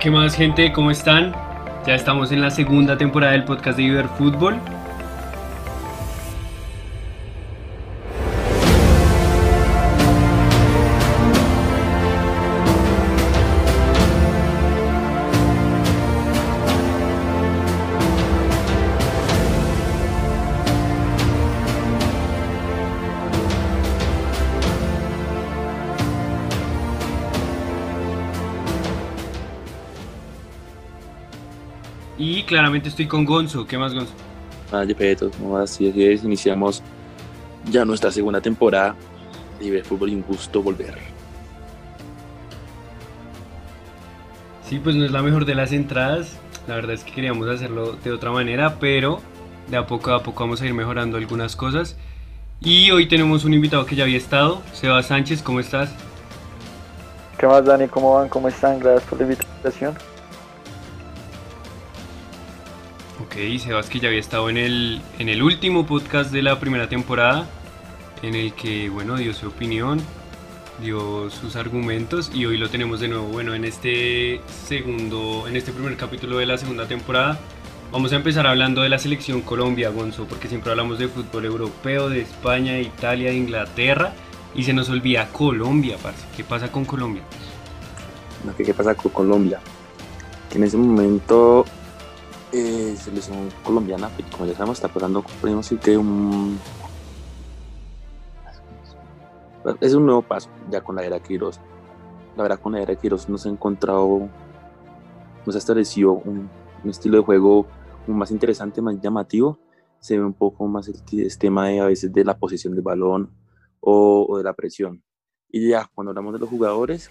¿Qué más gente? ¿Cómo están? Ya estamos en la segunda temporada del podcast de Iber Claramente estoy con Gonzo. ¿Qué más, Gonzo? Ah, Peto, no, así es, iniciamos ya nuestra segunda temporada de Iber Fútbol y un gusto volver. Sí, pues no es la mejor de las entradas. La verdad es que queríamos hacerlo de otra manera, pero de a poco a poco vamos a ir mejorando algunas cosas. Y hoy tenemos un invitado que ya había estado, Seba Sánchez, ¿cómo estás? ¿Qué más, Dani? ¿Cómo van? ¿Cómo están? Gracias por la invitación. Ok, Sebas que ya había estado en el, en el último podcast de la primera temporada, en el que, bueno, dio su opinión, dio sus argumentos y hoy lo tenemos de nuevo. Bueno, en este segundo, en este primer capítulo de la segunda temporada, vamos a empezar hablando de la selección Colombia, Gonzo, porque siempre hablamos de fútbol europeo, de España, Italia, de Inglaterra y se nos olvida Colombia, parce. ¿Qué pasa con Colombia? ¿Qué, ¿Qué pasa con Colombia? Que en ese momento eh, selección colombiana, pues, como ya sabemos, está pasando, podemos decir que un. Es un nuevo paso ya con la era Quiroz. La verdad, con la era Quiroz nos ha encontrado, nos ha establecido un, un estilo de juego más interesante, más llamativo. Se ve un poco más el, tema de a veces de la posición del balón o, o de la presión. Y ya, cuando hablamos de los jugadores,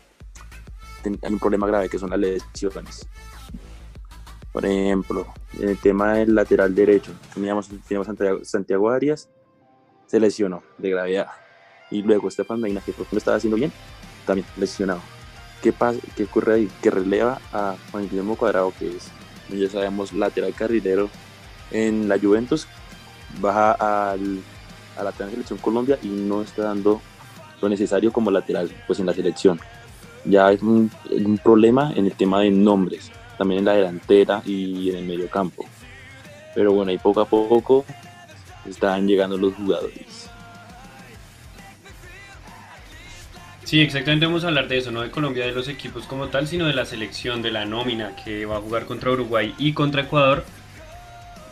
hay un problema grave que son las lesiones. Por ejemplo, el tema del lateral derecho, teníamos, teníamos Santiago, Santiago Arias, se lesionó de gravedad. Y luego Estefan Medina, que por lo estaba haciendo bien, también lesionado. ¿Qué, pasa, ¿Qué ocurre ahí? Que releva a Juan Guillermo Cuadrado, que es, ya sabemos, lateral carrilero en la Juventus, baja al, a la selección Colombia y no está dando lo necesario como lateral pues en la selección. Ya hay un, un problema en el tema de nombres también en la delantera y en el medio campo. Pero bueno, ahí poco a poco están llegando los jugadores. Sí, exactamente vamos a hablar de eso, no de Colombia, de los equipos como tal, sino de la selección, de la nómina que va a jugar contra Uruguay y contra Ecuador.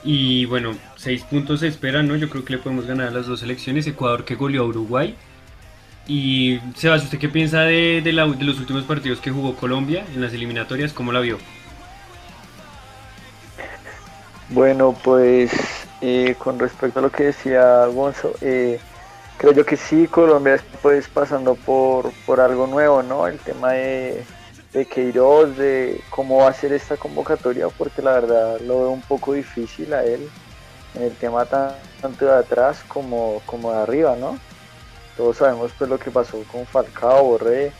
Y bueno, seis puntos se esperan, ¿no? Yo creo que le podemos ganar a las dos selecciones. Ecuador que goleó a Uruguay. Y Sebas, ¿usted qué piensa de, la, de los últimos partidos que jugó Colombia en las eliminatorias? ¿Cómo la vio? Bueno, pues eh, con respecto a lo que decía Gonzo, eh, creo yo que sí, Colombia está pues pasando por, por algo nuevo, ¿no? El tema de, de Queiroz, de cómo va a ser esta convocatoria, porque la verdad lo veo un poco difícil a él en el tema tanto de atrás como, como de arriba, ¿no? Todos sabemos pues lo que pasó con Falcao, Borré,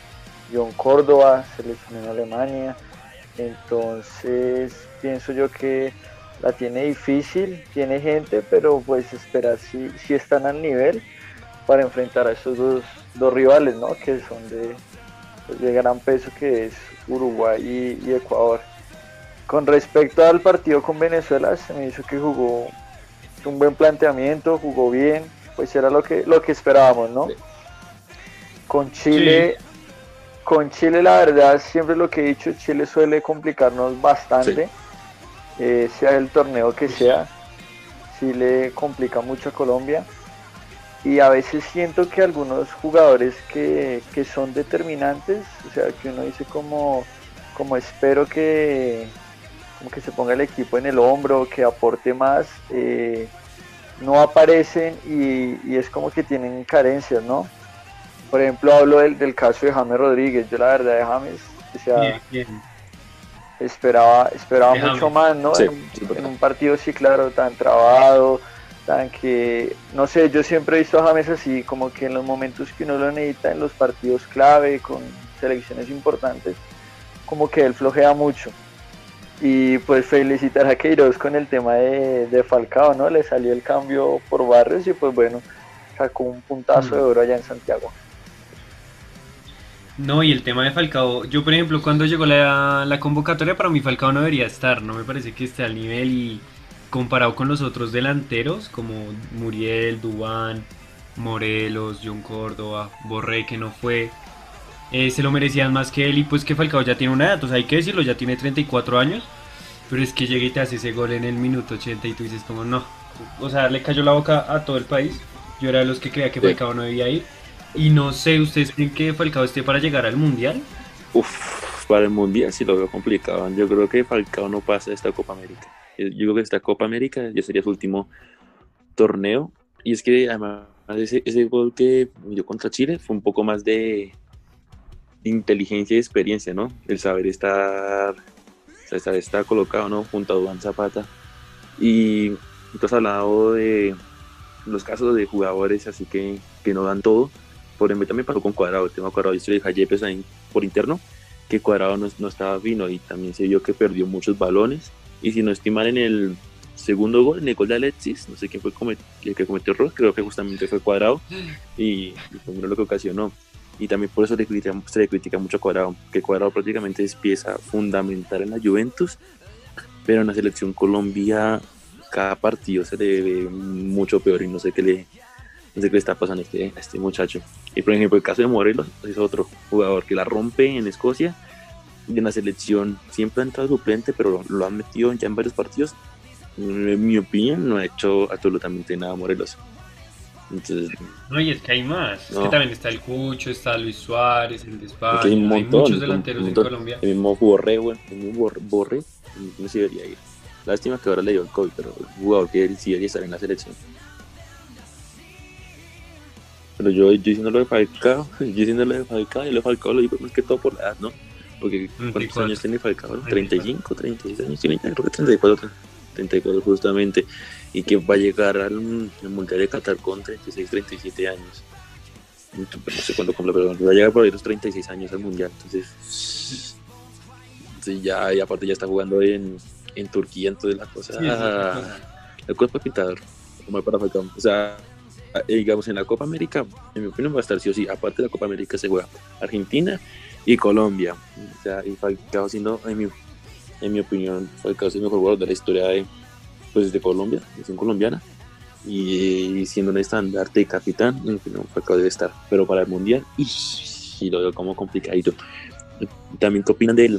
John Córdoba, seleccionó en Alemania, entonces pienso yo que la tiene difícil, tiene gente, pero pues esperar si, si están al nivel para enfrentar a esos dos, dos rivales, ¿no? Que son de, pues, de gran peso, que es Uruguay y, y, Ecuador. Con respecto al partido con Venezuela, se me hizo que jugó un buen planteamiento, jugó bien, pues era lo que, lo que esperábamos, ¿no? Con Chile, sí. con Chile la verdad, siempre lo que he dicho, Chile suele complicarnos bastante. Sí eh, sea el torneo que sea, sí le complica mucho a Colombia. Y a veces siento que algunos jugadores que, que son determinantes, o sea, que uno dice como, como espero que, como que se ponga el equipo en el hombro, que aporte más, eh, no aparecen y, y, es como que tienen carencias, ¿no? Por ejemplo, hablo del, del caso de James Rodríguez. Yo la verdad de James, o sea, bien, bien esperaba, esperaba mucho más, ¿no? Sí, en, sí, en, un partido sí, claro, tan trabado, tan que, no sé, yo siempre he visto a James así, como que en los momentos que uno lo necesita, en los partidos clave, con selecciones importantes, como que él flojea mucho. Y pues felicitar a Queiroz con el tema de, de Falcao, ¿no? Le salió el cambio por Barrios y pues bueno, sacó un puntazo de oro allá en Santiago. No, y el tema de Falcao, yo por ejemplo cuando llegó la, la convocatoria para mí Falcao no debería estar, no me parece que esté al nivel y comparado con los otros delanteros como Muriel, Dubán, Morelos, John Córdoba, Borré que no fue, eh, se lo merecían más que él y pues que Falcao ya tiene una edad, o sea hay que decirlo, ya tiene 34 años, pero es que llega y te hace ese gol en el minuto 80 y tú dices como no, o sea le cayó la boca a todo el país, yo era de los que creía que Falcao no debía ir y no sé, ¿ustedes creen que Falcao esté para llegar al Mundial? Uf, para el Mundial sí lo veo complicado. Yo creo que Falcao no pasa esta Copa América. Yo creo que esta Copa América ya sería su último torneo. Y es que además ese, ese gol que dio contra Chile fue un poco más de inteligencia y experiencia, ¿no? El saber estar, saber estar colocado, ¿no? Junto a Duan Zapata. Y tú has hablado de los casos de jugadores así que, que no dan todo ejemplo, también pasó con Cuadrado, el tema Cuadrado, yo le dije a Yepes ahí por interno que Cuadrado no, no, estaba fino y también se vio que perdió muchos balones. Y si no estimar en el segundo gol, en el gol de Alexis, no sé quién fue el que cometió error, creo que justamente fue Cuadrado y, y fue lo que ocasionó. Y también por eso le critica, se le critica mucho a Cuadrado, que Cuadrado prácticamente es pieza fundamental en la Juventus, pero en la selección Colombia cada partido se le ve mucho peor y no sé qué le, no sé qué le está pasando a este, este muchacho. Y por ejemplo, el caso de Morelos es otro jugador que la rompe en Escocia y en la selección siempre ha entrado suplente, pero lo, han metido ya en varios partidos. En mi opinión, no ha hecho absolutamente nada Morelos. Entonces, no, y es que hay más. Es que también está el Cucho, está Luis Suárez, el de España. Hay, muchos delanteros en Colombia. El mismo Borré, bueno, el mismo Borré, no se debería ir. Lástima que ahora le dio el COVID, pero el jugador que sí debería estar en la selección. Pero yo, yo diciendo lo de Falcao, yo diciendo lo de Falcao, y lo de Falcao lo digo más que todo por la edad, ¿no? Porque ¿cuántos años tiene Falcao? 35, 36 años tiene, creo que 34, 34 justamente. Y que va a llegar al, Mundial de Qatar con 36, 37 años. No sé cuándo cumple, pero va a llegar por ahí los 36 años al Mundial. Entonces, sí, ya, y aparte ya está jugando en, en Turquía, entonces la cosa... Sí, el cuerpo pintador, como para Falcao. O sea, digamos, en la Copa América, en mi opinión va a estar sí o sí, aparte de la Copa América se juega Argentina y Colombia. O sea, y Falcao siendo, en mi, en mi opinión, Falcao siendo el mejor jugador de la historia de, pues, de Colombia, nación colombiana, y, siendo un estandarte y capitán, en mi opinión, Falcao debe estar. Pero para el Mundial, y, y lo veo como complicadito. También, ¿qué opinan de,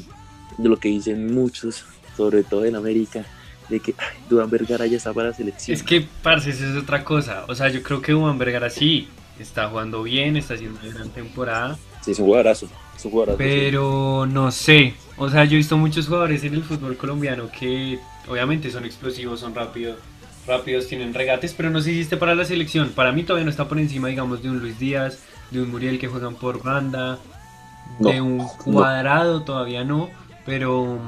de lo que dicen muchos, sobre todo en América? De que ay, Vergara ya está para la selección. Es que, parce, eso es otra cosa. O sea, yo creo que Duan Vergara sí está jugando bien, está haciendo una gran temporada. Sí, es un jugadorazo. Es un pero no sé. O sea, yo he visto muchos jugadores en el fútbol colombiano que obviamente son explosivos, son rápidos, rápidos, tienen regates, pero no se hiciste para la selección. Para mí todavía no está por encima, digamos, de un Luis Díaz, de un Muriel que juegan por banda, de un cuadrado, todavía no. Pero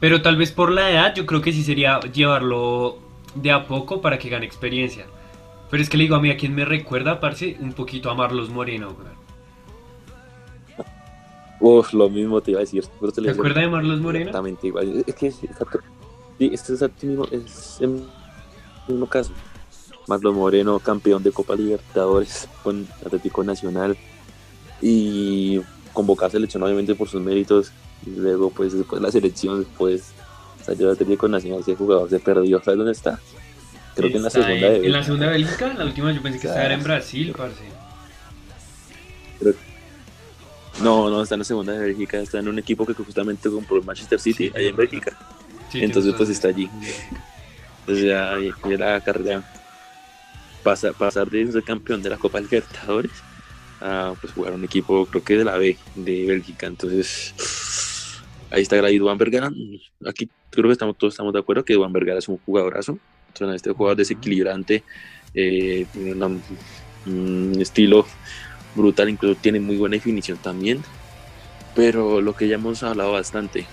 pero tal vez por la edad yo creo que sí sería llevarlo de a poco para que gane experiencia. Pero es que le digo a mí a quien me recuerda, parce, un poquito a Marlos Moreno. Uf, lo mismo te iba a decir. ¿Te, acuerdas de Marlos Moreno? Exactamente igual. Es que es, exacto, sí, es, exacto, es el mismo caso. Marlos Moreno, campeón de Copa Libertadores con Atlético Nacional y convocado a selección obviamente por sus méritos y luego, pues, después de la selección, después salió Atlético Nacional, ese jugador se perdió. ¿Sabes dónde está? Creo que en la segunda en, de En la segunda de Bélgica, la última yo pensé que estaba en Brasil, parce. No, no, está en la segunda de Bélgica, está en un equipo que justamente compró el Manchester City, ahí en Bélgica. Entonces, pues está allí. Entonces ya, ya la carrera pasar, pasar de ser campeón de la Copa Libertadores a pues, jugar un equipo, creo que de la B, de Bélgica. Entonces, ahí está grabado Juan Vergara. Aquí creo que estamos, todos estamos de acuerdo que Juan Vergara es un jugadorazo. Entonces, este jugador desequilibrante, eh, tiene un estilo brutal, incluso tiene muy buena definición también. Pero lo que ya hemos hablado bastante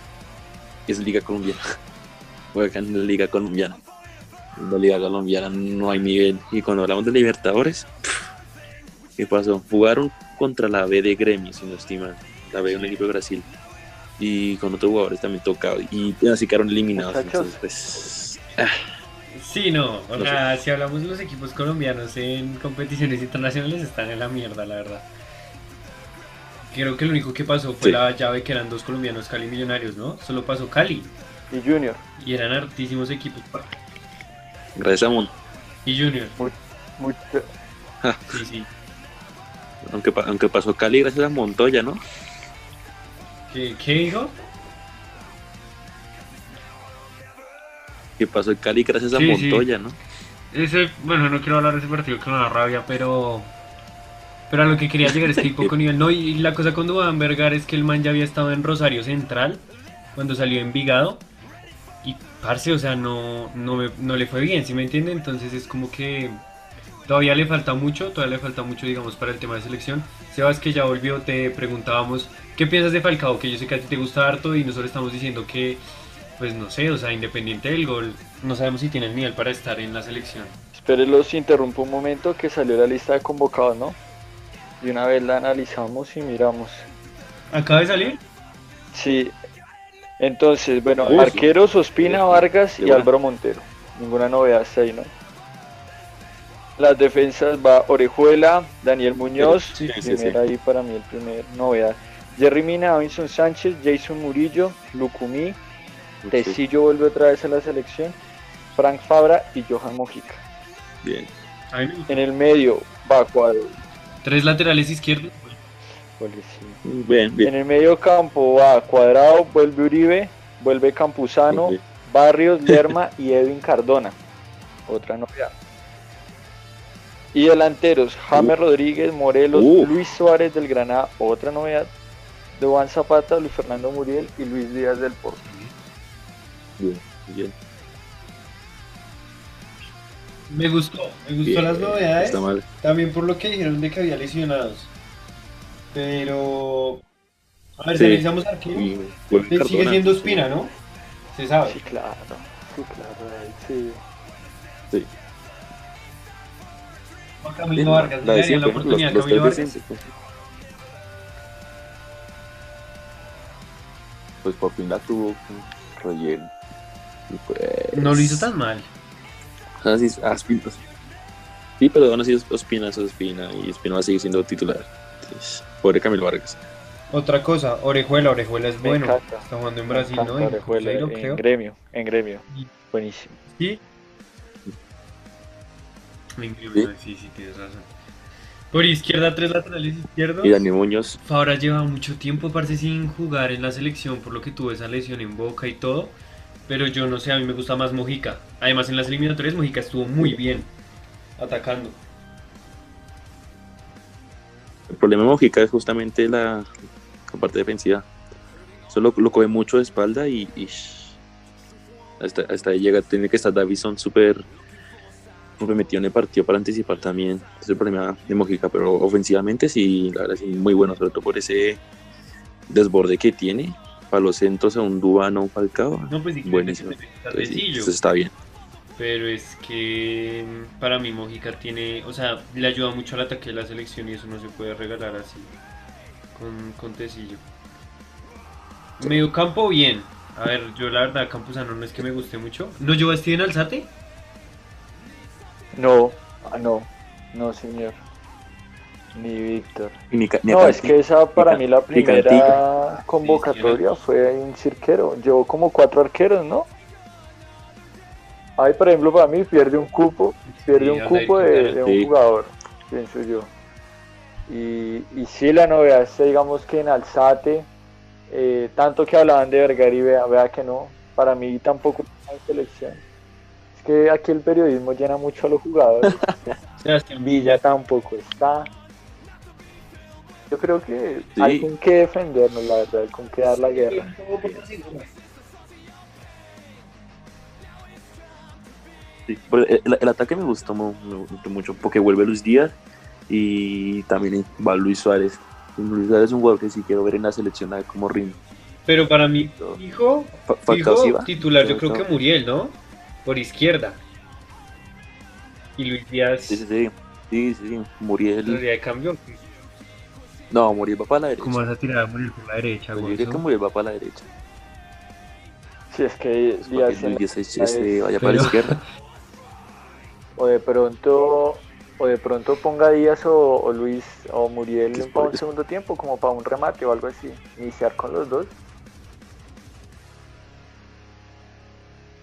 es Liga Colombiana. Juega en la Liga Colombiana. En la Liga Colombiana no hay nivel. Y cuando hablamos de Libertadores, ¿qué pasó? Jugaron contra la B de Gremio, si no estiman. La B de un equipo de Brasil y con otros jugadores también tocado y así quedaron eliminados. Entonces, pues, ah. Sí, no, o sea, si hablamos de los equipos colombianos en competiciones internacionales están en la mierda, la verdad. creo que lo único que pasó fue Sí. la llave que eran dos colombianos Cali Millonarios, ¿no? Solo pasó Cali Y Junior, y eran hartísimos equipos. Gracias a Mon- Y Junior, mucho, sí, sí. aunque, aunque pasó Cali gracias a Montoya, ¿no? ¿Qué, qué dijo? Que pasó Cali gracias a Sí, sí. Montoya, ¿no? Ese, bueno, no quiero hablar de ese partido que me da rabia, pero. Pero a lo que quería llegar es que poco nivel. No, y la cosa con Duván Vergar es que el man ya había estado en Rosario Central cuando salió en Vigado. Y parce, o sea, no, no, me- no le fue bien, ¿sí me entiende? Entonces es como que todavía le falta mucho, todavía le falta mucho, digamos, para el tema de selección. Sebas, que ya volvió, te preguntábamos, ¿qué piensas de Falcao? Que yo sé que a ti te gusta harto y nosotros estamos diciendo que, pues no sé, o sea, independiente del gol, no sabemos si tiene el nivel para estar en la selección. Espere, los interrumpo un momento que salió la lista de convocados, ¿no? Y una vez la analizamos y miramos. ¿Acaba de salir? Sí. Entonces, bueno, Uy, arqueros Ospina, Vargas y. Álvaro Montero. Ninguna novedad hasta ahí, ¿no? Las defensas va Orejuela, Daniel Muñoz, Sí, sí, sí, ahí para mí el primer novedad. Jerry Mina, Davinson Sánchez, Jason Murillo, Lucumí, Sí, Tecillo vuelve otra vez a la selección, Frank Fabra y Johan Mojica. bien. En el medio va Cuadro. Tres laterales izquierdos. Ole, sí. Bien, En bien. el medio campo va Cuadrado, vuelve Uribe, vuelve Campuzano. Barrios, Lerma y Edwin Cardona. Otra novedad. Y delanteros, James Rodríguez, Morelos, Uh. Luis Suárez del Granada, otra novedad. De Juan Zapata, Luis Fernando Muriel y Luis Díaz del Porto. Bien, bien. Me gustó, me gustó bien. las novedades. Está mal. También por lo que dijeron de que había lesionados. Pero. A ver, Sí. si analizamos arquero. Y vuelve Sigue siendo Espina, ¿no? Se sabe. Sí, claro. Sí, claro. Sí. Camilo Vargas, la darían la siempre, oportunidad los- los Camilo Vargas. siempre. Pues por fin la tuvo Roger. Y pues... No lo hizo tan mal. Ah, sí, ah, Ospina. Sí, pero aún así es Ospina es Ospina y Ospina va a seguir siendo titular. Entonces, pobre Camilo Vargas. Otra cosa, Orejuela, Orejuela es bueno. Está jugando en Brasil, ¿no? En Orejuela, Cruzeiro, en creo. gremio, en gremio. Buenísimo. Sí. Increíble, sí, sí, tienes razón. Por izquierda, tres laterales izquierdos. Y Dani Muñoz, Fabra lleva mucho tiempo, parece sin jugar en la selección por lo que tuvo esa lesión en boca y todo. Pero yo no sé, a mí me gusta más Mojica. Además, en las eliminatorias Mojica estuvo muy bien atacando. el problema de Mojica es justamente la, la parte defensiva. Solo lo coge mucho de espalda y, y hasta, hasta ahí llega. Tiene que estar Davison súper súper metido en el partido para anticipar también. Es el problema de Mojica, pero ofensivamente sí, la verdad sí, muy bueno, sobre todo por ese desborde que tiene. Para los centros a un Dubano, un Falcao. No, pues sí, Buenísimo. Entonces, sí, eso está bien. Pero es que mm, para mí Mojica tiene, o sea, le ayuda mucho al ataque de la selección y eso no se puede regalar así con, con Tecillo. Medio campo bien. A ver, yo la verdad Campuzano no es que me guste mucho. ¿No llevó a Steven Alzate? No, ah, no, no, señor. Ni Víctor. Ni ca- ni No, es que esa para Ca- mí la primera convocatoria fue un cirquero. Llevó como cuatro arqueros, ¿no? Ahí, por ejemplo, para mí pierde un cupo, pierde Sí, un cupo de, de un sí. jugador, pienso yo. Y, y sí, la novedad es, digamos que en Alzate, eh, tanto que hablaban de Vergara y vea, vea que no, para mí tampoco selección. Que aquí el periodismo llena mucho a los jugadores. Sebastián Villa tampoco está. Yo creo que Sí. hay con qué defendernos, la verdad, hay con qué dar la guerra. Sí, pero el, ataque me gustó, mu- me gustó mucho porque vuelve Luis Díaz y también va Luis Suárez. Luis Suárez es un jugador que sí quiero ver en la selección a ver cómo rinde. Pero para mí, fijo va. titular yo creo que Muriel, ¿no? Por izquierda. Y Luis Díaz Sí, sí, sí. Sí, sí, sí. Muriel. de cambio. No, Muriel va para la derecha. ¿Cómo vas a tirar a Muriel por la derecha, Yo güey? diría que Muriel va para la derecha. Si es que Pues Díaz que en- Luis Díaz la se vaya para la izquierda. o de pronto o de pronto ponga Díaz o, Luis o Muriel para un segundo tiempo, como para un remate o algo así. Iniciar con los dos.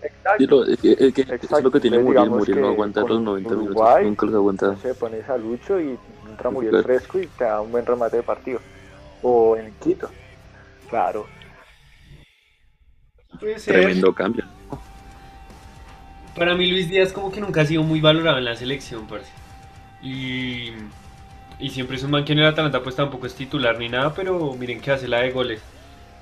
Exacto. es, que, es lo que tiene Muriel. Muriel no aguanta los 90 minutos. Nunca los aguanta. Se pones a Lucho y entra Muriel fresco y te da un buen remate de partido. O en Quito. Claro. Tremendo cambio. Para mí Luis Díaz como que nunca ha sido muy valorado en la selección, parce. Y, y siempre es un man que en el Atalanta pues tampoco es titular ni nada, pero miren que hace la de goles.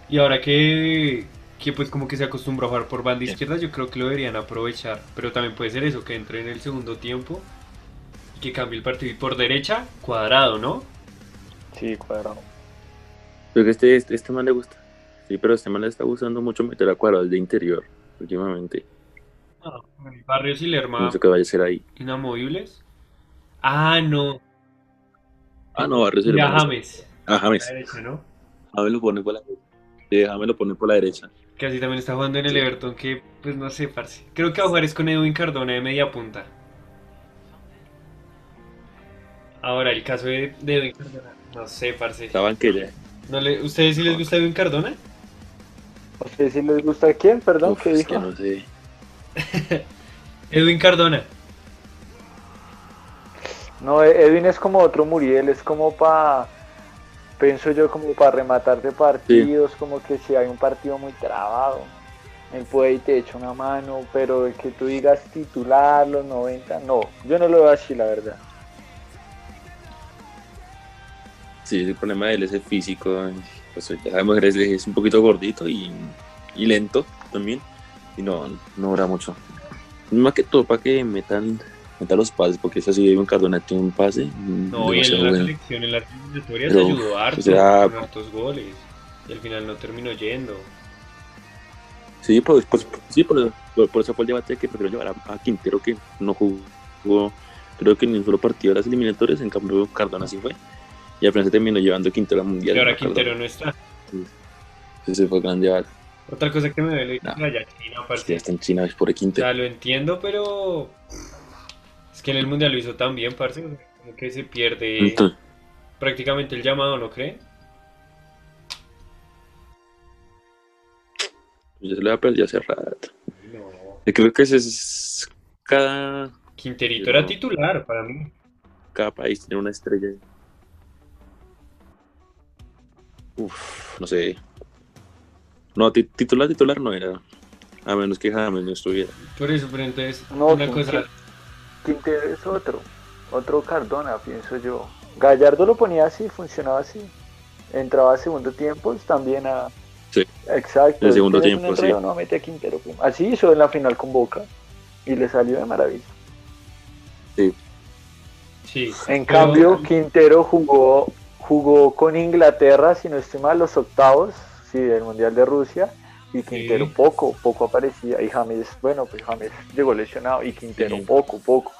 Y ahora que, que pues como que se acostumbró a jugar por banda izquierda, yo creo que lo deberían aprovechar. Pero también puede ser eso, que entre en el segundo tiempo y que cambie el partido. Y por derecha, cuadrado, ¿no? Sí, cuadrado. Pero que este, este, este man le gusta. Sí, pero este man le está gustando mucho meter a cuadrados de interior últimamente. Ah, Barrios y Lerma. No sé qué vaya a ser ahí. Inamovibles. Ah, no. Ah, no, Barrios y Lerma. James. Ah, James. La derecha, ¿no? James lo pone por la derecha. Sí, James lo pone por la derecha. Que así también está jugando en el Everton, que pues no sé, parce. Creo que va a jugar es con Edwin Cardona de media punta. Ahora, el caso de, Edwin Cardona. No sé, parce. La banquera. ¿No le, ¿Ustedes sí les gusta Edwin Cardona? ¿A ustedes sí les gusta quién? Perdón, ¿qué dijo? que no sé. Edwin Cardona. No, Edwin es como otro Muriel, es como para, pienso yo, como para rematar de partidos, como que si hay un partido muy trabado, él puede y te echa una mano, pero que tú digas titular los 90, no, yo no lo veo así, la verdad. Sí, el problema de él es el físico, pues ya sabemos que es un poquito gordito y, y lento también y no, no dura mucho. Más que todo para que metan, metan los pases, porque eso sí, un Cardona tiene un pase. No, y en la selección, en las eliminatorias ayudó harto, con hartos goles. Y al final no terminó yendo. Sí, pues, pues sí por, por, eso fue el debate que prefiero llevar a, Quintero, que no jugó, creo que ni un solo partido de las eliminatorias, en cambio Cardona sí fue. Y al final se terminó llevando a Quintero al Mundial. Y ahora Quintero no está. Ese fue el gran debate. Otra cosa que me duele no. ya China, Ya está en China, es por Quintero. Ya lo entiendo, pero es que en el mundial lo hizo tan bien, parce, como que se pierde prácticamente el llamado, ¿no cree? Ya se le va a perder hace rato. No. Yo creo que ese es cada. Quinterito era titular para mí. Cada país tiene una estrella. Uf, no sé. No, titular, titular no era. A menos que James no estuviera. Por eso, pero entonces, no, una cosa. Quintero es otro. Otro Cardona, pienso yo. Gallardo lo ponía así, funcionaba así. Entraba a segundo tiempo, también a. Sí. Exacto. En segundo tiempo, sí. No, mete a Quintero. Así hizo en la final con Boca. Y le salió de maravilla. Sí. Sí. En cambio, Quintero jugó, jugó con Inglaterra, si no estoy mal, los octavos sí, del Mundial de Rusia, y Quintero poco, poco aparecía, y James, bueno, pues James llegó lesionado, y Quintero poco, poco.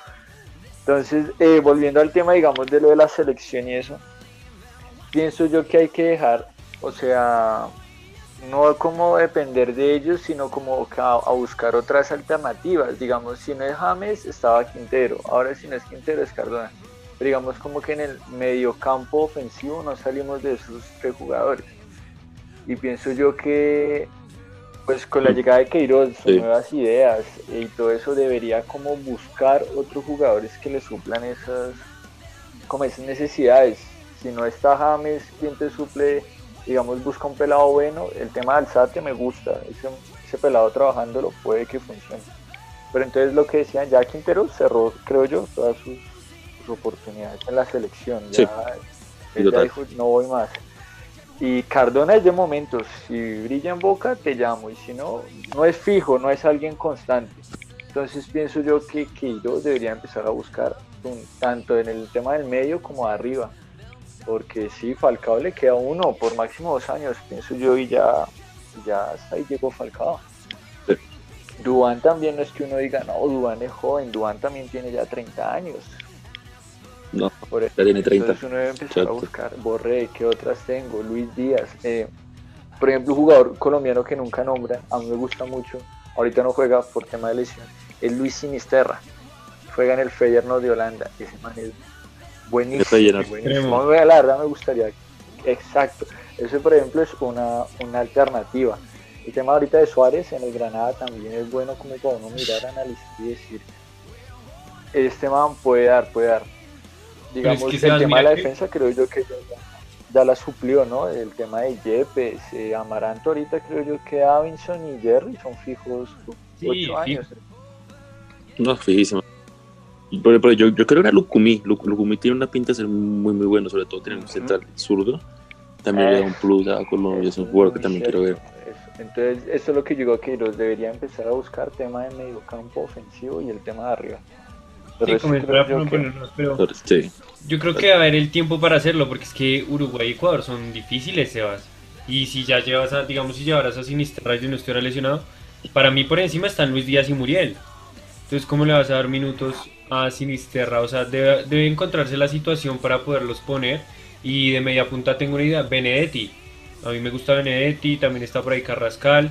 Entonces, eh, volviendo al tema, digamos, de lo de la selección y eso, pienso yo que hay que dejar, o sea, no como depender de ellos, sino como a, a, buscar otras alternativas. Digamos, si no es James, estaba Quintero. Ahora si no es Quintero, es Cardona. Pero digamos como que en el medio campo ofensivo no salimos de esos tres jugadores y pienso yo que pues con la llegada de Queiroz, nuevas ideas y todo eso debería como buscar otros jugadores que le suplan esas como esas necesidades. Si no está James, quien te suple, digamos, busca un pelado bueno. El tema de Alzate me gusta, ese, ese pelado trabajándolo puede que funcione. Pero entonces lo que decían, ya Quintero cerró, creo yo, todas sus, oportunidades en la selección. Ya, ya dijo, no voy más. Y Cardona es de momentos, si brilla en boca te llamo y si no, no es fijo, no es alguien constante. Entonces pienso yo que Queiroz debería empezar a buscar tanto en el tema del medio como de arriba. Porque si Falcao le queda uno por máximo dos años, pienso yo, y ya, ya hasta ahí llegó Falcao. Sí. Dubán también no es que uno diga, no, Dubán es joven, Dubán también tiene ya 30 años. No, por ya tiene 30. Entonces uno debe empezar a buscar, Borré, ¿qué otras tengo? Luis Díaz. Eh, por ejemplo, un jugador colombiano que nunca nombra, a mí me gusta mucho, ahorita no juega por tema de lesión, es Luis Sinisterra. juega en el Feyenoord de Holanda. Ese man es buenísimo. La verdad me gustaría. Exacto. Eso, por ejemplo, es una, una alternativa. El tema ahorita de Suárez en el Granada también es bueno como para uno mirar, analizar y decir, este man puede dar, puede dar. Digamos, el tema de la defensa creo yo que ya, la suplió, ¿no? El tema de Yepes, eh, Amaranto ahorita creo yo que Davinson y Jerry son fijos ocho años. No, fijísimo. Pero, yo, yo creo que era Lucumí. Lucumí tiene una pinta de ser muy, muy bueno, sobre todo tiene un central zurdo. También le da un plus a Colombia, es un jugador que también quiero ver. Entonces, eso es lo que yo digo que los debería empezar a buscar, tema de medio campo ofensivo y el tema de arriba. Sí, yo, creo que va a haber el tiempo para hacerlo, porque es que Uruguay y Ecuador son difíciles, Sebas. Y si ya llevas a, digamos, si llevaras a Sinisterra y no estuviera lesionado, para mí por encima están Luis Díaz y Muriel. Entonces, ¿cómo le vas a dar minutos a Sinisterra? O sea, debe, debe encontrarse la situación para poderlos poner. Y de media punta tengo una idea, Benedetti. A mí me gusta Benedetti, también está por ahí Carrascal,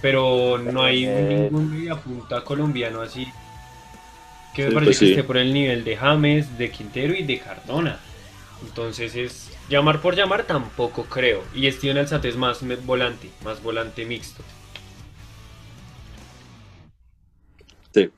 pero no hay ningún media punta colombiano así que me parece pues que esté por el nivel de James, de Quintero y de Cardona. Entonces es llamar por llamar tampoco creo. Y Steven Alzate es más volante, más volante mixto. Sí.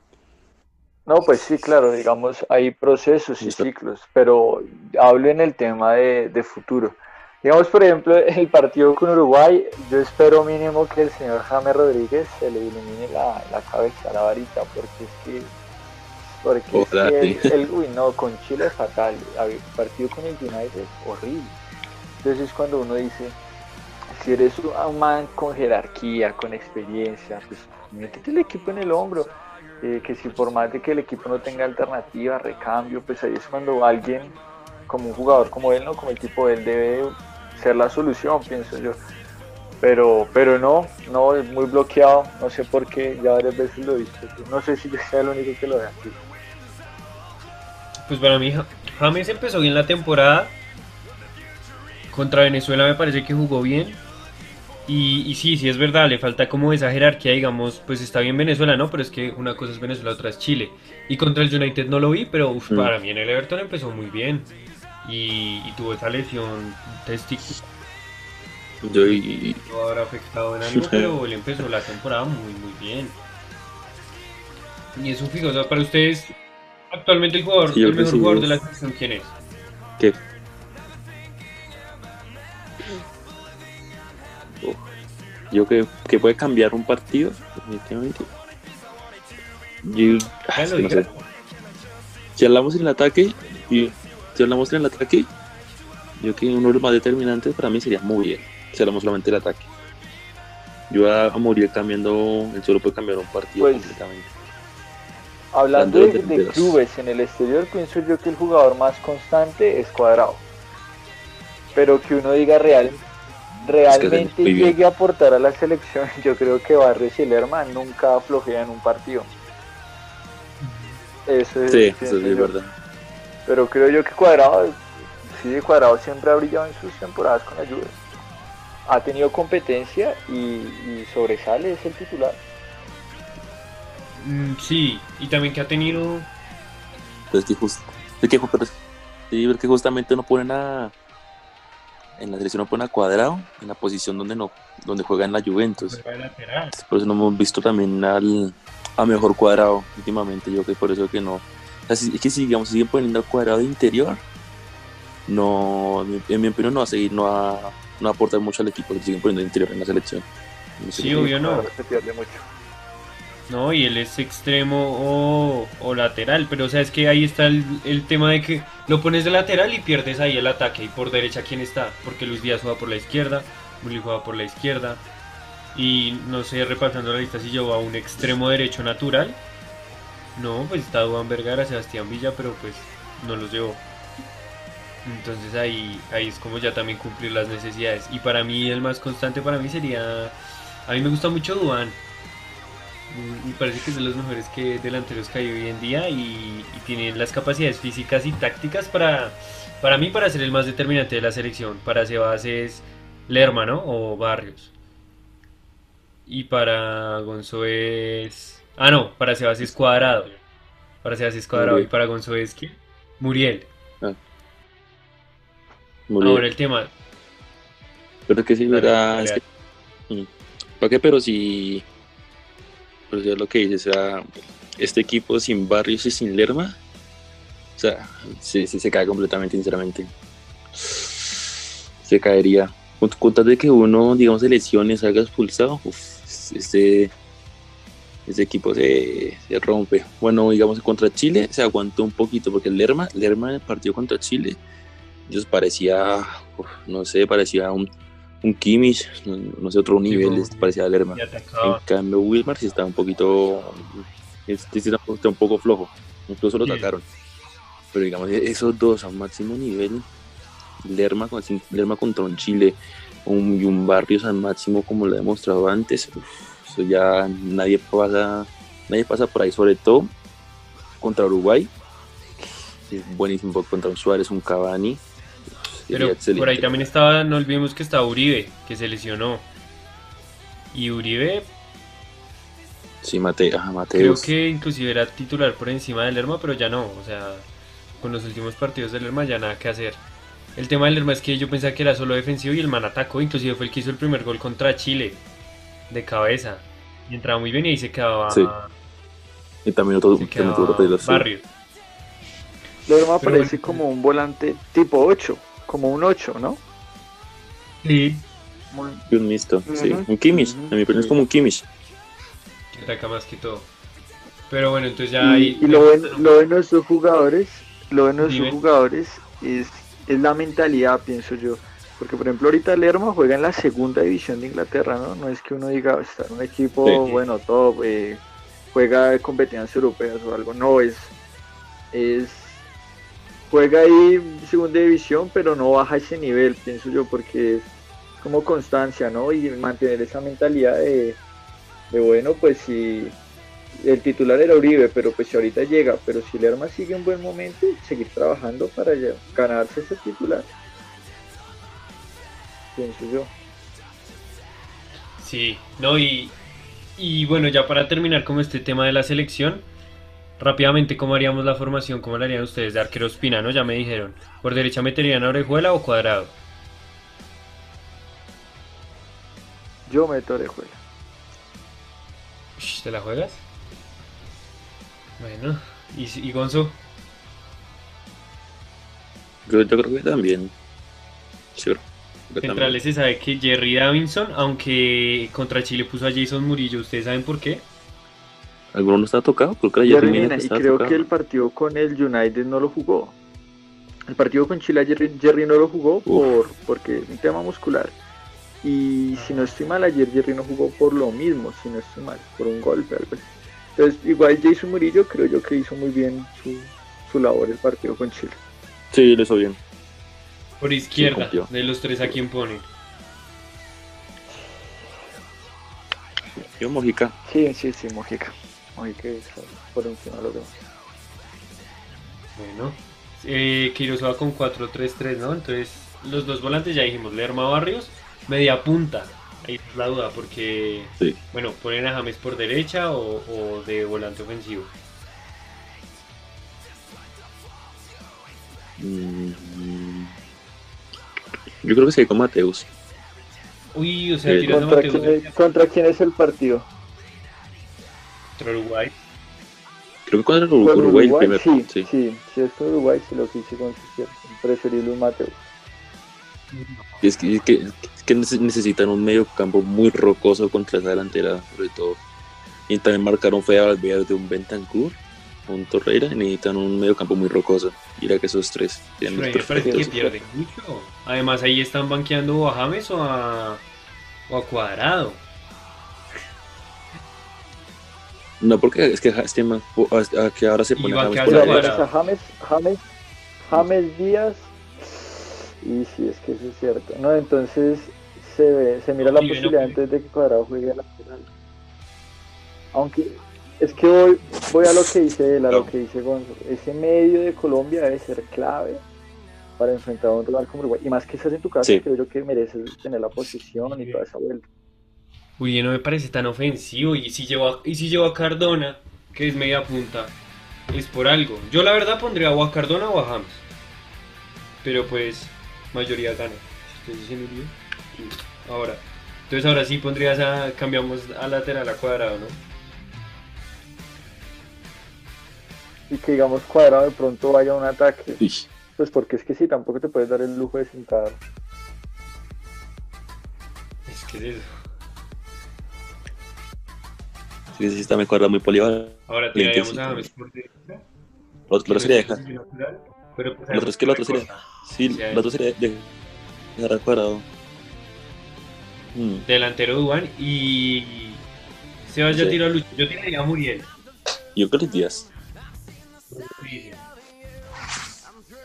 No, pues sí, claro, digamos, hay procesos y ciclos, pero hablo en el tema de, futuro. Digamos, por ejemplo, el partido con Uruguay, yo espero mínimo que el señor James Rodríguez se le ilumine la, la cabeza, la varita, porque es que porque el, uy, no, con Chile es fatal. El partido con el United es horrible. Entonces cuando uno dice, si eres un man con jerarquía, con experiencia, pues métete el equipo en el hombro. Eh, que si por más de que el equipo no tenga alternativa, recambio, pues ahí es cuando alguien, como un jugador como él, no como el tipo de él, debe ser la solución, pienso yo. Pero, pero no, no, es muy bloqueado, no sé por qué, ya varias veces lo he visto. No sé si yo sea el único que lo ve aquí. Pues para mí, James empezó bien la temporada. Contra Venezuela me parece que jugó bien. Y, sí, sí es verdad, le falta como esa jerarquía, digamos, pues está bien Venezuela, ¿no? Pero es que una cosa es Venezuela, otra es Chile. Y contra el United no lo vi, pero mm. para mí en el Everton empezó muy bien. Y, tuvo esa lesión testicular. Yo y... No habrá afectado en algo, pero él empezó la temporada muy, muy bien. Y es un fijo, o sea, para ustedes, Actualmente el jugador, el mejor jugador de la selección, ¿quién es? ¿Qué? yo que, que, puede cambiar un partido, definitivamente. Yo, ah, no sé. Si hablamos en el ataque, y si hablamos en el ataque, yo que uno de los más determinantes para mí sería muy bien. Si hablamos solamente del ataque. Yo a, a morir cambiando, él solo puede cambiar un partido pues, completamente. Hablando de, clubes en el exterior, pienso yo que el jugador más constante es Cuadrado. Pero que uno diga real, realmente llegue a aportar a la selección, yo creo que Barrios y Lerman nunca aflojean un partido. Eso es, sí, eso es verdad. Pero creo yo que Cuadrado, sí, Cuadrado siempre ha brillado en sus temporadas con ayuda. Ha tenido competencia y, y sobresale, es el titular. Mm, sí, y también que ha tenido. Pues que, just, es que, sí, porque justamente no ponen a. En la selección no ponen a cuadrado en la posición donde no donde juega en la Juventus. Por eso no hemos visto también al a mejor cuadrado últimamente. Yo creo que por eso que no. es que si digamos siguen poniendo al cuadrado de interior, no, en mi opinión no va a seguir, no va, no a aportar mucho al equipo que siguen poniendo de interior en la selección. sí, obvio no. Se pierde mucho. ¿No? Y él es extremo o, lateral, pero o sea, es que ahí está el, tema de que lo pones de lateral y pierdes ahí el ataque. Y por derecha, ¿quién está? Porque Luis Díaz juega por la izquierda, Muli juega por la izquierda. Y no sé, repasando la lista, si lleva un extremo derecho natural. No, pues está Juan Vergara, Sebastián Villa, pero pues no los llevó. Entonces ahí, ahí es como ya también cumplir las necesidades. Y para mí el más constante para mí sería... A mí me gusta mucho Duan me parece que es de los mejores que delanteros que hay hoy en día y, tienen las capacidades físicas y tácticas para, para mí, para ser el más determinante de la selección. Para Sebas es Lerma, ¿no? O Barrios. Y para Gonzo es... Ah, no, para Sebas es Cuadrado. Para Sebastián Cuadrado y para Gonzo es quién? Muriel. Ah. Muriel. Ahora el tema. Pero que si era. Mm, ¿Para qué? Pero si. Pero si es lo que dices, o sea, este equipo sin Barrios y sin Lerma. O sea, sí, sí se cae completamente, sinceramente. Se caería. Con tal de que uno, digamos, de lesiones salga expulsado, este, este equipo se, se, rompe. Bueno, digamos, contra Chile se aguantó un poquito, porque Lerma, Lerma en el partido contra Chile, ellos parecía, no sé, parecía un, un Kimmich, no, sé, otro nivel, parecía el Lerma. En cambio, Wilmar sí estaba un poquito, este, está un poco flojo, incluso lo sacaron. Pero digamos, esos dos a un máximo nivel, Lerma, Lerma contra un Chile un, y un Barrios al máximo como lo he demostrado antes, eso ya nadie pasa, nadie pasa por ahí, sobre todo contra Uruguay, es buenísimo contra un Suárez, un Cavani. Pero por ahí también estaba, no olvidemos que estaba Uribe, que se lesionó. Y Uribe Sí, Mateo, Mateus. Creo que inclusive era titular por encima del Lerma, pero ya no. O sea, con los últimos partidos del Lerma ya nada que hacer. El tema del Lerma es que yo pensaba que era solo defensivo y el man atacó, inclusive fue el que hizo el primer gol contra Chile, de cabeza. Y entraba muy bien y ahí se quedaba... Sí. Y también otro, Barrio. Lerma parece como un volante tipo 8, como un 8, ¿no? Sí. Un mixto, sí. Un Kimmich, a mi opinión es como un Kimmich. Que ataca más que todo. Pero bueno, entonces ya y, Y lo, bueno, lo de nuestros jugadores, lo de nuestros jugadores es es la mentalidad, pienso yo. Porque, por ejemplo, ahorita Lerma juega en la segunda división de Inglaterra, ¿no? No es que uno diga, está en un equipo, bueno, todo, eh, juega competencias europeas o algo. No, es, es. Juega ahí segunda división, pero no baja ese nivel, pienso yo, porque es como constancia, ¿no? Y mantener esa mentalidad de, bueno, pues si el titular era Uribe, pero pues si ahorita llega, pero si Lerma sigue en buen momento, seguir trabajando para ganarse ese titular. Pienso yo. Sí, no, y, y bueno, ya para terminar con este tema de la selección, rápidamente, ¿cómo haríamos la formación? ¿Cómo la harían ustedes de arquero espina, no? Ya me dijeron. ¿Por derecha meterían a Orejuela o Cuadrado? Yo meto Orejuela. ¿Te la juegas? Bueno, ¿y, y Gonzo? Yo, creo que también. Centrales se sabe que Jerry Davinson, aunque contra Chile puso a Jason Murillo, ¿ustedes saben por qué? ¿Alguno no está tocado? Creo que Jerry, y creo que el partido con el United no lo jugó. El partido con Chile Jerry, Jerry no lo jugó por porque es un tema muscular. Y si no estoy mal, ayer Jerry no jugó por lo mismo, si no estoy mal, por un golpe, algo así. Entonces, igual Jason Murillo creo yo que hizo muy bien su, su labor el partido con Chile. Sí, lo hizo bien. Por izquierda, de los tres, ¿a quién pone? Yo Mojica. Sí, sí, sí, Mojica. Mojica es por encima de los demás. Bueno, eh, va con 4-3-3, ¿no? Entonces, los dos volantes ya dijimos, Lerma Barrios, media punta, Ahí es la duda, porque, bueno, ponen a James por derecha o, de volante ofensivo. Mm, yo creo que sí, con Mateus. Uy, o sea, tirando ¿Contra, Mateus quién, ¿Contra quién es el partido? Contra Uruguay. Creo que contra Uruguay, Uruguay, el primer. Sí, sí, sí, si es Uruguay, sí lo quise con preferible un Mateus. Es que, que, necesitan un medio campo muy rocoso contra esa delantera, sobre todo. Y también marcaron fea al de un Bentancur, un Torreira, y necesitan un medio campo muy rocoso. Mira que esos tres tienen parece que pierden mucho. Además, ahí están banqueando a James o a, o a Cuadrado. No, porque es que, este que ahora se pone James, James, James, James Díaz y sí, es que eso es cierto. No, entonces se, ve, se mira la posibilidad antes de que Cuadrado juegue a la final. Aunque es que voy, voy a lo que dice él, a lo que dice Gonzo. Ese medio de Colombia debe ser clave para enfrentar a un rival como Uruguay. Y más que estás en tu casa, creo yo que mereces tener la posición y toda esa vuelta. Uy, no me parece tan ofensivo. Y si llevo a, y si llevo a Cardona, que es media punta, es por algo. Yo la verdad pondría o a Cardona o a James. Pero pues, mayoría gana. Ahora. Entonces ahora sí pondrías a. cambiamos a lateral a cuadrado, ¿no? Y que digamos cuadrado de pronto vaya a un ataque. Pues porque es que sí, tampoco te puedes dar el lujo de sentar. Es que es eso. Sí, sí, está me cuadra muy polivalente. Ahora tiraríamos sí, a. James por derecha. Lo otro sería dejar. Pero pues El otro es que el otro sería. Sí, el otro sería de- dejar al cuadrado. Mm, Delantero Duan y. Sebas ya tiró a Lucho. Yo tiraría a Muriel. Yo creo que Díaz.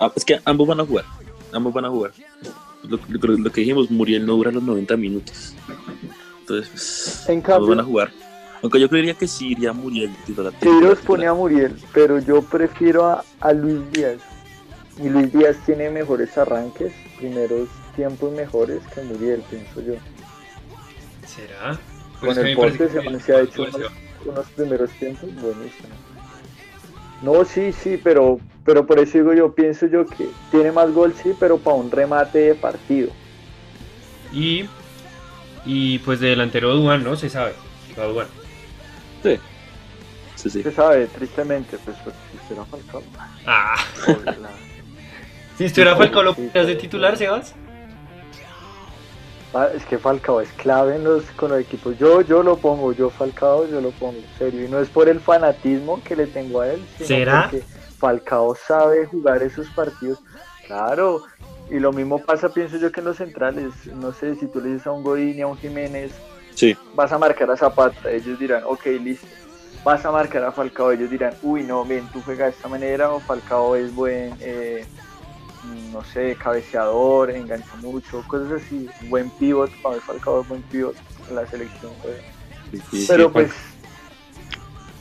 Ah, es que ambos van a jugar. Ambos van a jugar. Lo, lo- lo que dijimos, Muriel no dura los 90 minutos. Entonces, pues, En ambos van a jugar. Aunque yo creería que sí iría Muriel titular. Queiroz pone a Muriel, pero yo prefiero a, a Luis Díaz. Y Luis Díaz tiene mejores arranques, primeros tiempos mejores que Muriel, pienso yo. ¿Será? Pero Con el Porte se, ha hecho unos, primeros tiempos buenísimos. No, sí, sí, pero, pero por eso digo yo, pienso yo que tiene más gol, sí, pero para un remate de partido. Y. Y pues de delantero Duan, ¿no? Se sabe. que va Duan. Sí. Sí, sí. Se sabe, tristemente, pues porque si será Falcao. Ah. la- Si estuviera Falcao, ¿lo Sí, pondrías de titular, Sebas? Ah, Es que Falcao es clave en los, con los equipos. Yo, yo lo pongo, yo Falcao, yo lo pongo, en serio. Y no es por el fanatismo que le tengo a él, sino ¿Será? porque Falcao sabe jugar esos partidos. Claro, y lo mismo pasa, pienso yo, que en los centrales. No sé, si tú le dices a un Godín y a un Jiménez, Sí. vas a marcar a Zapata, ellos dirán, ok, listo. Vas a marcar a Falcao, ellos dirán, uy, no, ven, tú juegas de esta manera, o Falcao es buen, eh, no sé, cabeceador, engancha mucho, cosas así, buen pivot, para mí Falcao es buen pivot en la selección. pues. sí, sí. Pero sí, pues,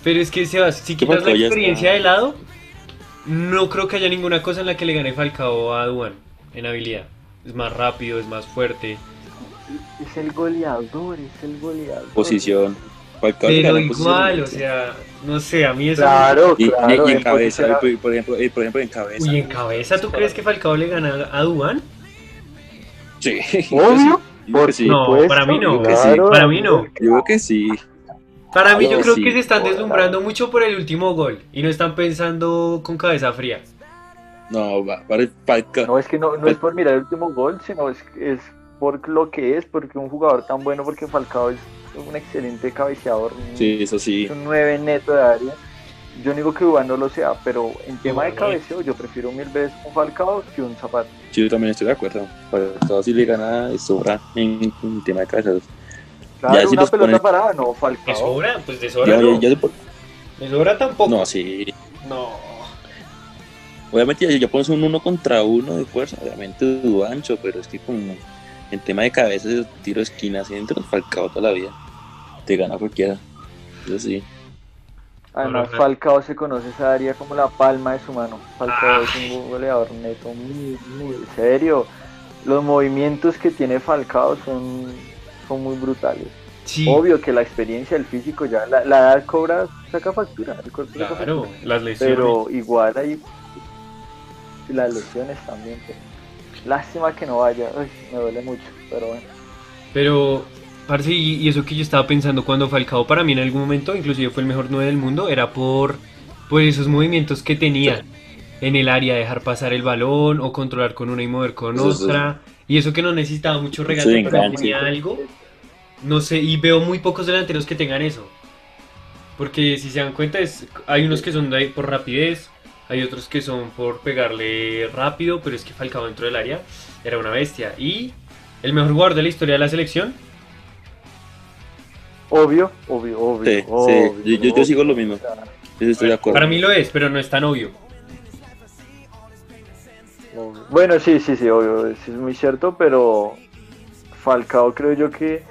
Pero es que, Sebas, si quitas la experiencia está. de lado, no creo que haya ninguna cosa en la que le gane Falcao a Duan en habilidad. Es más rápido, es más fuerte. Es el goleador, es el goleador. Posición. Falcao le Pero gana igual, o sea, no sé, a mí eso. Claro, Y, y- claro. y en en cabeza, por, por ejemplo, por ejemplo, en cabeza. Uy, en cabeza, ¿tú crees que Falcao le gana a Duan? Sí. Obvio. Que sí. No, para mí no. claro. Para mí no. Yo creo que sí. Para mí, yo creo sí. que se están deslumbrando mucho por el último gol y no están pensando con cabeza fría. No, va, para Falcao. No, es que no, no es por mirar el último gol, sino es, es por lo que es, porque un jugador tan bueno, porque Falcao es un excelente cabeceador, Sí, eso sí. un 9 neto de área. Yo no digo que Dubán no lo sea, pero en tema de cabeceo yo prefiero mil veces un Falcao que un Zapata. Sí, yo también estoy de acuerdo. Falcao sí le gana de sobra en, en tema de cabezas. Claro, Ya, si una los pelota ponen- parada, no, ¿De Falcao. sobra? Pues de sobra ya, no. ya se pon- De sobra tampoco. no, sí. No. Obviamente ya, ya pones un uno contra uno de fuerza, obviamente dudo ancho, pero es que como en tema de cabezas, tiro de esquina, centro, Falcao toda la vida. Te gana cualquiera. Eso sí. Además, Ajá. Falcao se conoce esa área como la palma de su mano. Falcao Ah. es un goleador neto, muy, muy serio. Los movimientos que tiene Falcao son, son muy brutales. Sí. Obvio que la experiencia, el físico, ya la, la edad cobra, saca factura. El cuerpo saca Claro, factura. las lesiones. Pero igual hay las lesiones también. pues. Lástima que no vaya, Uy, me duele mucho, pero bueno. Pero, parce, y, y eso que yo estaba pensando cuando Falcao para mí en algún momento, inclusive fue el mejor 9 del mundo, era por, por esos movimientos que tenía en el área, dejar pasar el balón o controlar con una y mover con Eso, eso. otra. Y eso que no necesitaba mucho regate, Sí, pero tenía algo. No sé, y veo muy pocos delanteros que tengan eso. Porque si se dan cuenta, es, hay unos que son de- por rapidez, hay otros que son por pegarle rápido, pero es que Falcao dentro del área era una bestia. Y el mejor jugador de la historia de la selección, Obvio, obvio, obvio. Sí, sí, obvio, yo- yo- yo obvio. sigo lo mismo. Yo estoy de acuerdo. para mí lo es, pero no es tan obvio. obvio. Bueno, sí, sí, sí, obvio, sí es muy cierto, pero Falcao creo yo que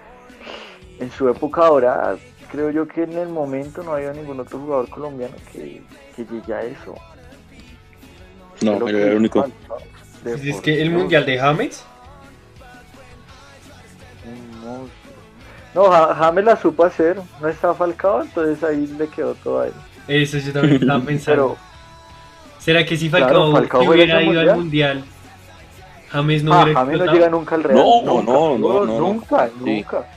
en su época ahora, creo yo que en el momento no había ningún otro jugador colombiano que, que llegue a eso. No, Creo era el único. Falcao, es que el mundial de James. No, Ja- James la supo hacer, no estaba Falcao, entonces ahí le quedó todo a él. Eso yo también estaba pensando. Pero, ¿Será que si Claro, Falcao, Falcao que juega hubiera ido al mundial, James no ah, hubiera James no llega nunca al Real. No, nunca, no, no, no, Nunca, nunca.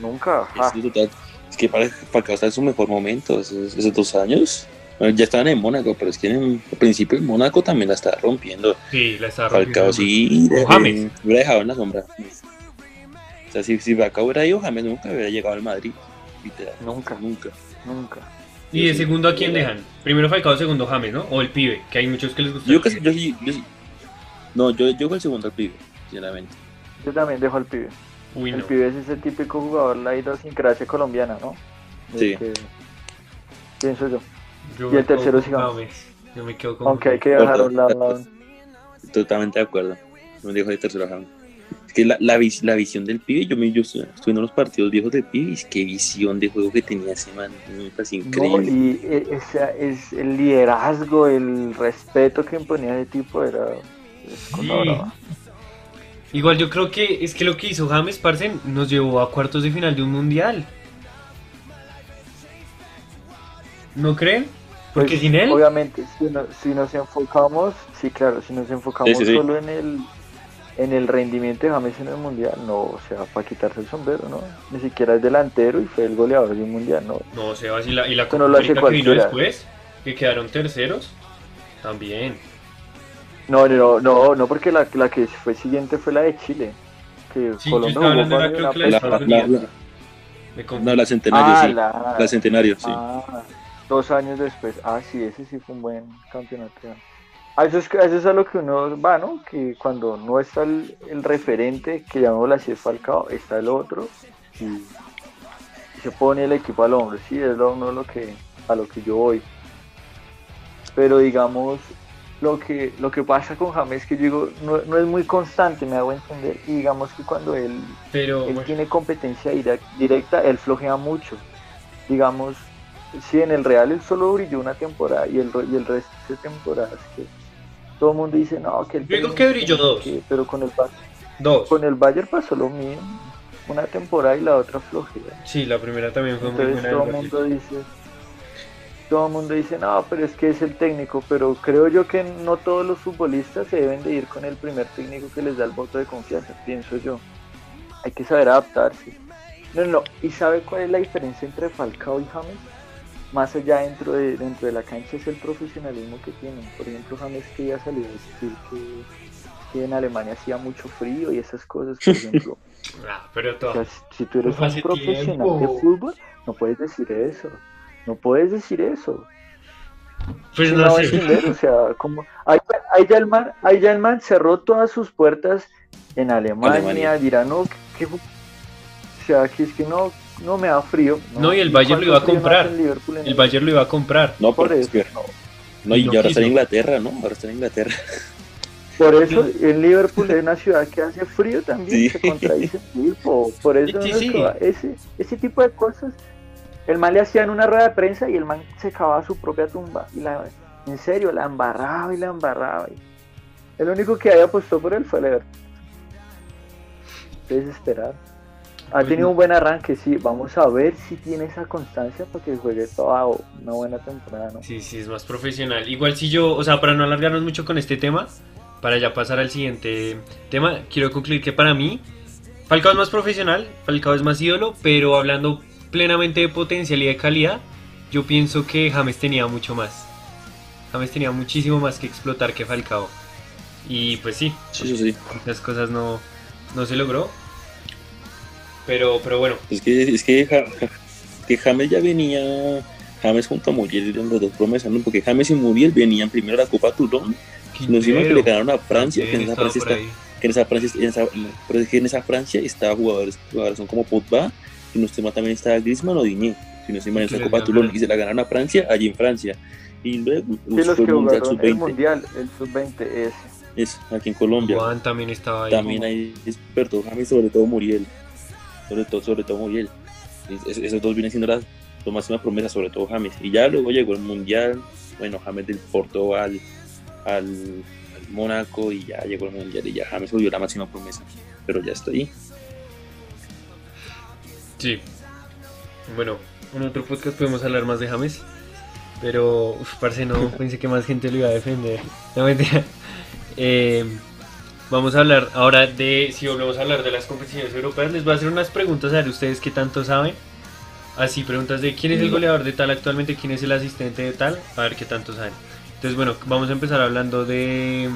Nunca. ah. Es, total- es que para Falcao está en su mejor momento, esos, esos dos años. Ya estaban en Mónaco, pero es que en, al principio en Mónaco también la estaba rompiendo. Sí, la estaba Falcao rompiendo. sí, O de- James. hubiera dejado en la sombra. O sea, si, si Falcao hubiera ido, James nunca hubiera llegado al Madrid. Literal. Nunca. Nunca. Nunca. ¿Y de Sí, segundo a quién dejan? Primero Falcao, segundo James, ¿no? O el pibe, que hay muchos que les gusta. Yo casi, yo, sí- yo No, yo, yo el segundo al pibe, sinceramente. Yo también dejo al pibe. Uy, El no. pibe es ese típico jugador, la idiosincrasia colombiana, ¿no? De Sí. que- pienso yo. Yo y me el quedo tercero James. James. Yo me quedo con Aunque hay que dejar a un lado. Totalmente de acuerdo. No me dejo de tercero a James. Es que la, la, vis- la visión del pibe, yo me yo estuve en los partidos viejos del pibe y es que visión de juego que tenía ese man. Me parece No, increíble. y e- esa es el liderazgo, el respeto que imponía ese tipo era. es Sí. Igual yo creo que es que lo que hizo James, parce, nos llevó a cuartos de final de un mundial. ¿No creen? Porque Pues, sin él, Obviamente, si, no- si nos enfocamos, sí, claro, si nos enfocamos Sí, sí, sí. solo en el en el rendimiento de James en el mundial, no, o sea, para quitarse el sombrero, ¿no? Ni siquiera es delantero y fue el goleador de un mundial, ¿no? no, Sebas, y la, y la no lo hace que vino después, que quedaron terceros, también. No, no, no, no, porque la, la que fue siguiente fue la de Chile. Que Sí, yo Colombia hablando creo que la La, la- la- no, la centenario, Ah, sí. la, La centenario, sí. ah, dos años después. Ah, sí, ese sí fue un buen campeonato. A eso, es, a eso es a lo que uno va, ¿no? Que cuando no está el, el referente, que llamémoslo así, es Falcao, está el otro y, se pone el equipo al hombro. Sí, es lo, no lo que, a lo que yo voy. Pero digamos, lo que, lo que pasa con James, que yo digo, no, no es muy constante, me hago entender. Y digamos que cuando él Pero él bueno, tiene competencia direc- directa, él flojea mucho. Digamos, si en el Real él solo brilló una temporada y el, y el resto de temporadas que todo el mundo dice, no, que el Yo digo que brilló dos. pero con el, dos. con el Bayern pasó lo mismo. Una temporada y la otra flojea. Sí, la primera también fue muy Entonces buena. todo el mundo dice, todo el mundo dice, no, pero es que es el técnico, pero creo yo que no todos los futbolistas se deben de ir con el primer técnico que les da el voto de confianza, pienso yo. Hay que saber adaptarse. No, no, ¿y sabe cuál es la diferencia entre Falcao y James? Más allá dentro de, dentro de la cancha es el profesionalismo que tienen. Por ejemplo, James que ya salió a decir que, que en Alemania hacía mucho frío y esas cosas, por ejemplo. Ah, pero O todo. sea, si tú eres un profesional tiempo. de fútbol, no puedes decir eso. No puedes decir eso. Pues no hago sé. entender, o sea, como ahí, ahí ya el man, ahí ya el man cerró todas sus puertas en Alemania, Alemania. dirá, no, que, o sea, que es que no, no me da frío. No, y el Bayern lo iba a ¿Cuánto frío no comprar. Liverpool en El Bayern lo iba a comprar. No, Por eso, que- no. no, y No ahora está en. Inglaterra, ¿no? Ahora está en Inglaterra. Por eso en Liverpool es una ciudad que hace frío también, Sí. se contradice el tipo. Por eso Sí, ese, ese tipo de cosas, el man le hacía en una rueda de prensa y el man se cavaba su propia tumba. Y la, en serio, la embarraba y la embarraba. y- el único que ahí apostó por él fue el Everton. Desesperado. Ha Pues tenido un buen arranque, sí. Vamos a ver si tiene esa constancia para que juegue toda una buena temporada. ¿no? Sí, sí, es más profesional. Igual si yo, o sea, para no alargarnos mucho con este tema, para ya pasar al siguiente tema, quiero concluir que para mí, Falcao es más profesional, Falcao es más ídolo, pero hablando plenamente de potencial y de calidad, yo pienso que James tenía mucho más. James tenía muchísimo más que explotar que Falcao. Y pues sí, Sí, muchas cosas no, no se logró. Pero, pero bueno, Es que, es que, Ja- que James ya venía, James junto a Muriel eran los dos promesas, ¿no? Porque James y Muriel venían primero a la Copa Toulon, no hicieron que le ganaron a Francia, que en esa Francia, estaba está, ahí. que en esa Francia, en esa, pero es que en esa Francia estaba jugadores, jugadores son como Pogba, y no estoy mal, también estaba Griezmann o Digne, si no mal, en esa Copa Toulon, y se la ganaron a Francia, allí en Francia. Y luego Sí, los que el Mundial jugaron el Sub-20, Mundial, el Sub-20, ese. es aquí en Colombia. Juan también estaba ahí. También hay expertos, James sobre todo Muriel, sobre todo, sobre todo Muriel. Es- es- esos dos vienen siendo las dos máximas promesas, sobre todo James. Y ya luego llegó el Mundial, bueno, James del Porto al, al, al Mónaco y ya llegó el Mundial y ya James volvió la máxima promesa. Pero ya está ahí. Sí. Bueno, en otro podcast podemos hablar más de James. Pero, parce, no, pensé que más gente lo iba a defender. No mentira. Eh, vamos a hablar ahora de, si volvemos a hablar de las competiciones europeas, les voy a hacer unas preguntas a ver ustedes qué tanto saben. Así, preguntas de quién es el goleador de tal actualmente, quién es el asistente de tal, a ver qué tanto saben. Entonces, bueno, vamos a empezar hablando de,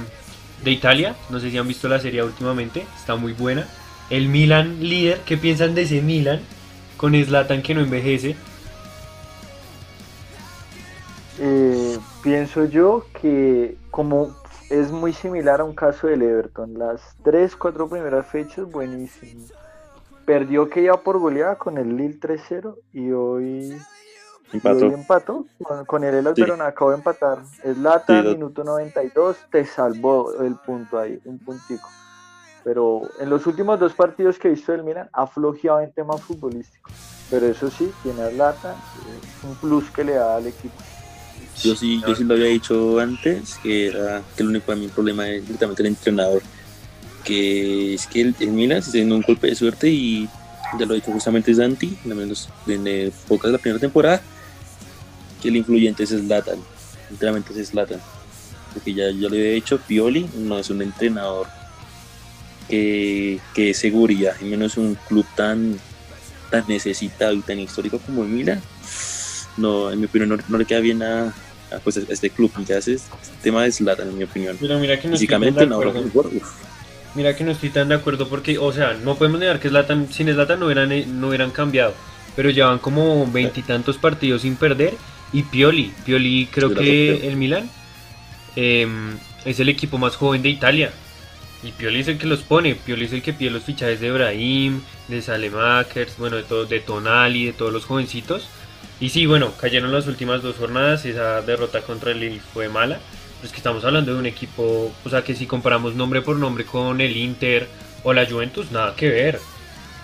de Italia. No sé si han visto la serie últimamente, está muy buena. El Milan líder, ¿qué piensan de ese Milan? Con Zlatan que no envejece. Eh, pienso yo que como es muy similar a un caso del Everton, las tres, cuatro primeras fechas, buenísimo. Perdió que iba por goleada con el Lille 3-0 y hoy Empató. y hoy empató con, con el Elas Sí. Verona, acabó de empatar. Es Lata, Sí, minuto 92, te salvó el punto ahí, un puntico. Pero en los últimos dos partidos que he visto del Milan ha flojeado en tema futbolístico. Pero eso sí, tiene a Lata, es un plus que le da al equipo. Yo sí, yo sí lo había dicho antes, que era que el único mi problema es directamente el entrenador. Que es que el, el Milan se dando un golpe de suerte y ya lo ha dicho justamente Santi, al menos en el podcast de la primera temporada, que el influyente es Zlatan, literalmente es Zlatan. Porque ya, ya lo había dicho, Pioli no es un entrenador que, que es seguridad, y menos un club tan, tan necesitado y tan histórico como el Milan. No, en mi opinión, no, no le queda bien a, a, pues, a este club. Ya es este tema de Zlatan, en mi opinión. Pero mira que no Físicamente, no. Mira que no estoy tan de acuerdo porque, o sea, no podemos negar que Zlatan, sin Zlatan no hubieran, no hubieran cambiado. Pero llevan como veintitantos partidos sin perder. Y Pioli, Pioli creo que el Milan em, es el equipo más joven de Italia. Y Pioli es el que los pone. Pioli es el que pide los fichajes de Ibrahim, de Salemakers, bueno, de, todo, de Tonali, de todos los jovencitos. Y sí, bueno, cayeron las últimas dos jornadas. Esa derrota contra el Lille fue mala. Pero es que estamos hablando de un equipo, o sea, que si comparamos nombre por nombre con el Inter o la Juventus, nada que ver.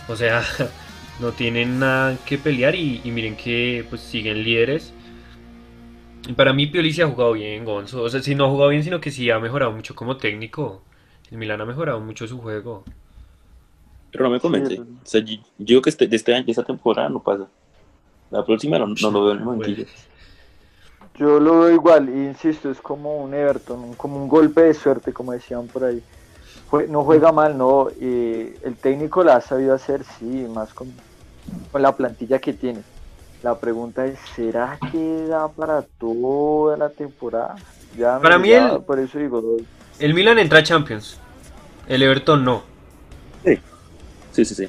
O sea, no tienen nada que pelear y, y miren que pues siguen líderes. Y para mí Pioli sí ha jugado bien, Gonzo. O sea, si no ha jugado bien, sino que sí ha mejorado mucho como técnico. El Milan ha mejorado mucho su juego. Pero no me convence. Sí. O sea, yo, yo digo que este, de este año, de esta temporada no pasa. La próxima no, no lo veo en el banquillo. Yo lo veo igual, insisto, es como un Everton, como un golpe de suerte, como decían por ahí. No juega mal, no. eh, el técnico la ha sabido hacer, sí, más con, con la plantilla que tiene. La pregunta es, ¿será que da para toda la temporada? Ya Para mí el- Por eso digo, doy. El Milan entra a Champions. El Everton no. Sí, sí, sí.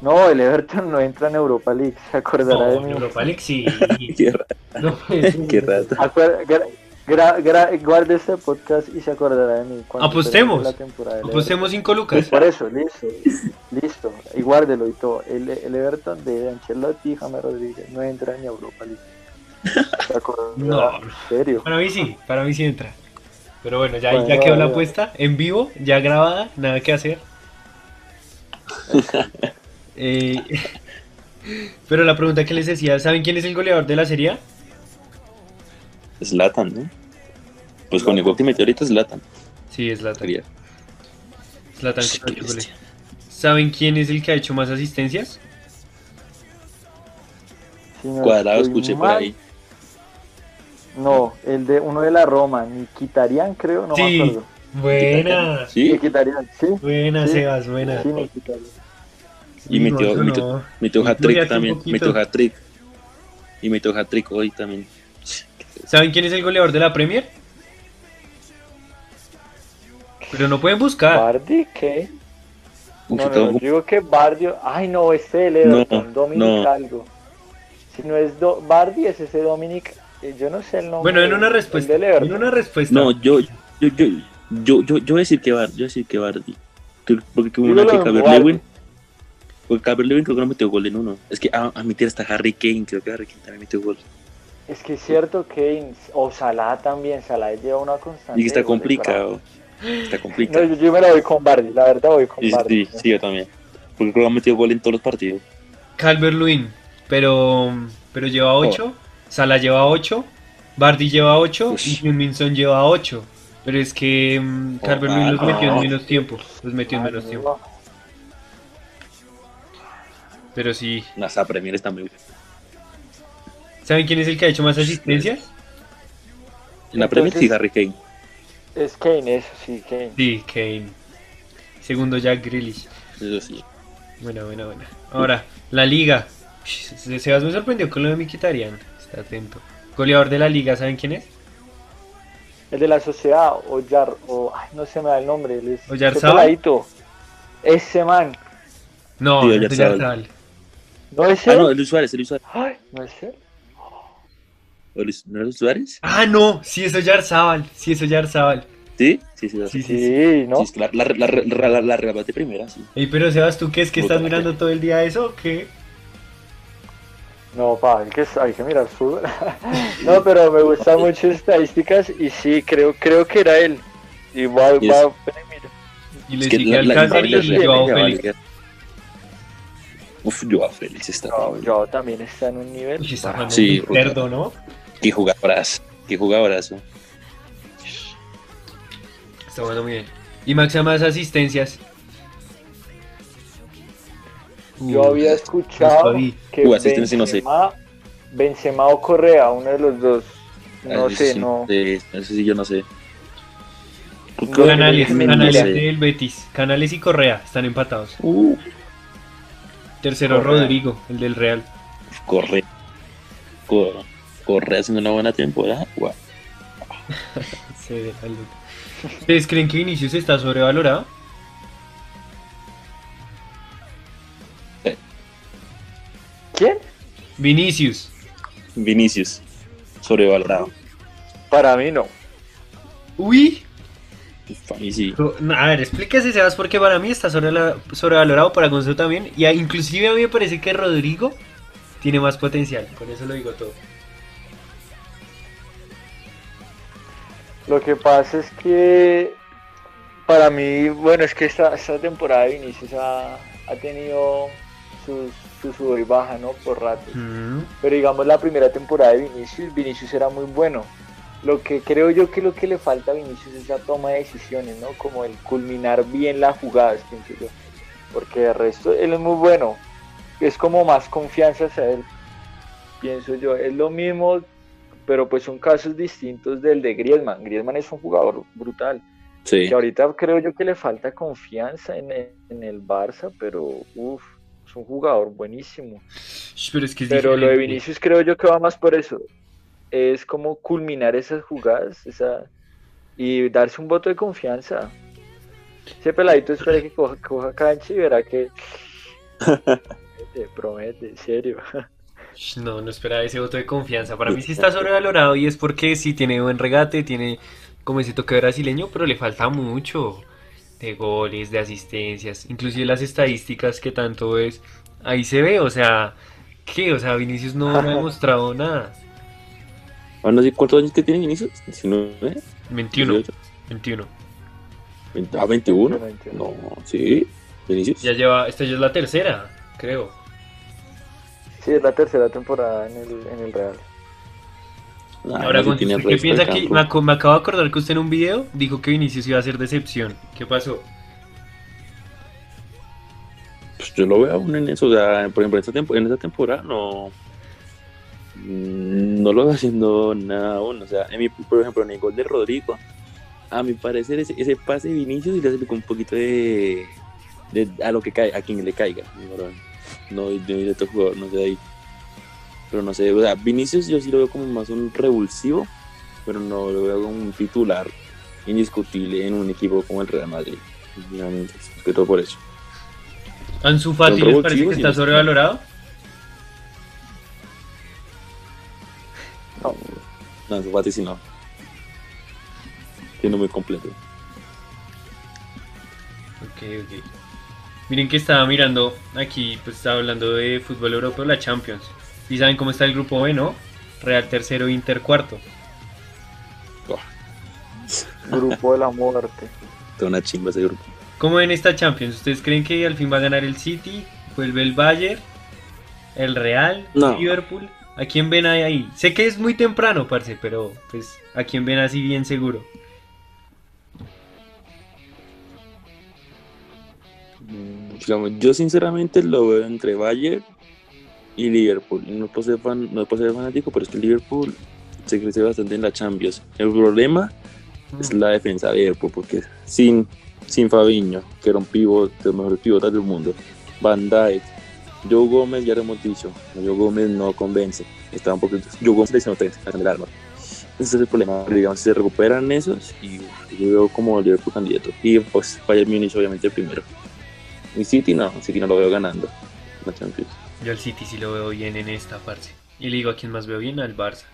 No, el Everton no entra en Europa League, se acordará de No, mí. Europa League sí. Qué, ra- No puede ser. qué rato. Acuer- gra- gra- gra- guarde este podcast y se acordará de mí. Apostemos. la temporada Apostemos 5 lucas. Por eso, listo, listo, y guárdelo y todo. El, el Everton de Ancelotti y James Rodríguez no entra en Europa League. ¿Se? No. En serio. Para mí sí, para mí sí entra. Pero bueno, ya, Bueno, ya quedó la apuesta en vivo, ya grabada, nada que hacer. Eh, pero la pregunta que les decía, ¿saben quién es el goleador de la serie? A? Zlatan, ¿no? Pues con el gol que metió ahorita es Zlatan. Sí, es. Zlatan bestia. ¿Saben quién es el que ha hecho más asistencias? Si no Cuadrado, escuché por ahí. No, el de uno de la Roma, Nikitarian creo, no me Sí. acuerdo. Buena, Sí, Nikitarian, sí. buena Sí. Sebas, buena. Sí, Nikitarian. Y metió, No, metió, no. metió Incluye hat-trick también. poquito. Metió hat-trick. Y metió hat-trick hoy también. ¿Saben quién es el goleador de la Premier? Pero no pueden buscar. ¿Bardi qué? No, no, todo- no, yo digo que Bardio. Ay, no, este del Everton, No, Dominic no. algo. Si no es Do- Bardi, es ese Dominic. eh, Yo no sé el nombre. Bueno, en una el respuesta. En una respuesta. No, yo, yo, yo, yo, yo, yo voy a decir que Bardi, yo voy a decir que Bardi. Porque como una que Bardi. Lewin, porque Calvert Lewin creo que no metió gol en uno. Es que a, a mi tía está Harry Kane, creo que Harry Kane también metió gol. Es que es cierto que. O Salah también. Salah lleva una constante. Y está complicado. Está bravo. No, complicado. yo, yo me la voy con Bardi, la verdad voy con Sí, Bardi. sí, sí, yo también. Porque creo que ha metido gol en todos los partidos. Calvert Lewin, pero, pero lleva 8. Sala lleva 8. Bardi lleva 8. Ush. Y Minson lleva 8. Pero es que mm, Calvert Lewin los ah, metió en no. menos tiempo. Los metió en Ah, menos no, tiempo. Pero sí. Esa Premier está muy ¿Saben quién es el que ha hecho más asistencias? En la Premier sí, Harry Kane. Es Kane, eso sí, Kane. Sí, Kane. Segundo Jack Grealish. Eso sí. Buena, buena, buena. Ahora, la liga. Sebas me sorprendió con lo de Mkhitaryan. Está atento. Goleador de la liga, ¿saben quién es? El de la sociedad, Oyar, o ay, no se me da el nombre. Oyarzábal. ese man. No, Sí, Oyarzabal. ¿No es Ah, él? no, Luis Suárez, Luis Suárez. Ay, ¿no es él? ¿O Luis- ¿No era Luis Suárez? Ah, no, sí es Oyarzabal. Sí es Oyarzabal. Sí, sí, sí. Sí, Sí, sí, ¿no? sí es la, la, la, la, la, la regalaste primera, sí. Ey, pero Sebas, ¿tú qué es que estás mirando todo el día eso o qué? No, pa, hay que, hay que mirar fútbol. no, pero me gustan mucho estadísticas y sí, creo, creo que era él. Y va, Y va, es- mira. Y le Es sigue Alcácer la- y Joao la- Félix. Uf, Joao Félix está. No, yo también está en un nivel. Uy, está jugando Sí, muy cerdo, ¿no? Qué jugadorazo. Qué jugadorazo. Está jugando muy bien. Y Max más asistencias. Yo había escuchado vi. que asistencia, no sé. Benzema, Benzema o Correa, uno de los dos. No Ah, eso sé, sí, no. eh, Eso sí, yo no sé. No, Canales, es Canales del Betis. Canales y Correa están empatados. Uh, Tercero Correa. Rodrigo, el del Real. corre. Corre. Haciendo una buena temporada. Se ve. ¿Ustedes creen que Vinicius está sobrevalorado? ¿Quién? Vinicius. Vinicius. Sobrevalorado. Para mí no. Uy. Mí sí. A ver, explíquese, Sebas, porque para mí está sobre- sobrevalorado, para Gonzalo también. Y a- inclusive a mí me parece que Rodrigo tiene más potencial. Con eso lo digo todo. Lo que pasa es que para mí, bueno, es que esta, esta temporada de Vinicius ha, ha tenido sus, su sub y baja, ¿no? Por ratos. Mm. Pero digamos la primera temporada de Vinicius, Vinicius era muy bueno. Lo que creo yo que lo que le falta a Vinicius es la toma de decisiones, ¿no? Como el culminar bien las jugadas, pienso yo. Porque de resto él es muy bueno. Es como más confianza hacia él, pienso yo. Es lo mismo, pero pues son casos distintos del de Griezmann. Griezmann es un jugador brutal. Sí. Que ahorita creo yo que le falta confianza en el, en el Barça, pero uff, es un jugador buenísimo. Pero es que es Pero lo de. Vinicius creo yo que va más por eso. Es como culminar esas jugadas esa, y darse un voto de confianza. Ese peladito espera que coja, coja cancha y verá que promete, promete, en serio. No, no esperaba ese voto de confianza. Para mí sí está sobrevalorado y es porque sí tiene buen regate, tiene como ese toque brasileño, pero le falta mucho de goles, de asistencias, inclusive las estadísticas que tanto es. Ahí se ve, o sea, ¿qué? O sea, Vinicius no, no ha demostrado nada. Ah, no sé cuántos años que tiene Vinicius. 19, 21, 18, 21. 20, ah, 21. 21. No, sí. Vinicius. Ya lleva, esta ya es la tercera, creo. Sí, es la tercera temporada en el, en el Real. Ah, Ahora, ¿usted ¿qué piensa que me, acabo de acordar que usted en un video dijo que Vinicius iba a ser decepción? ¿Qué pasó? Pues yo lo veo aún en eso. O sea, por ejemplo, en esta, tempo- en esta temporada no. Mm, No lo veo haciendo nada aún. O sea, en mi- por ejemplo, en el gol de Rodrigo, a mi parecer, ese, ese pase de Vinicius y le hace un poquito de, de- a lo que cae, a quien le caiga. No, no de, de otro jugador, no sé ahí. Pero no sé, o sea, Vinicius yo sí lo veo como más un revulsivo, pero no lo veo como un titular indiscutible en un equipo como el Real Madrid. Es que todo por eso. ¿Ansu Fati les parece que está sobrevalorado? No, No, Ansu Fati sí no. Siendo muy completo. Ok, ok. Miren que estaba mirando aquí, pues estaba hablando de fútbol europeo, la Champions. Y saben cómo está el grupo B, ¿no? Real tercero, Inter cuarto. grupo de la muerte. Toda una chimba ese grupo. ¿Cómo ven esta Champions? ¿Ustedes creen que al fin va a ganar el City? ¿Vuelve el Bayern? ¿El Real? No. ¿Liverpool? ¿A quién ven ahí, ahí? Sé que es muy temprano, parce, pero pues ¿a quién ven así bien seguro? Mm, yo sinceramente lo veo entre Bayern y Liverpool. No puedo ser, fan, no puedo ser fanático, pero es que Liverpool se crece bastante en la Champions. El problema es la defensa de Liverpool, porque sin, sin Fabiño, que era un pivot, de los mejores pivotas del mundo, Van Dijk, Joe Gómez, ya lo hemos dicho, Joe Gómez no convence. Está un poquito, Joe Gómez le hizo el arma. Ese es el problema. Digamos, se recuperan esos y yo veo como Liverpool candidato. Y pues Bayern Munich obviamente primero. Y City no, City no lo veo ganando la Champions. Yo al City sí lo veo bien en esta fase. Y le digo a quién más veo bien, al Barça.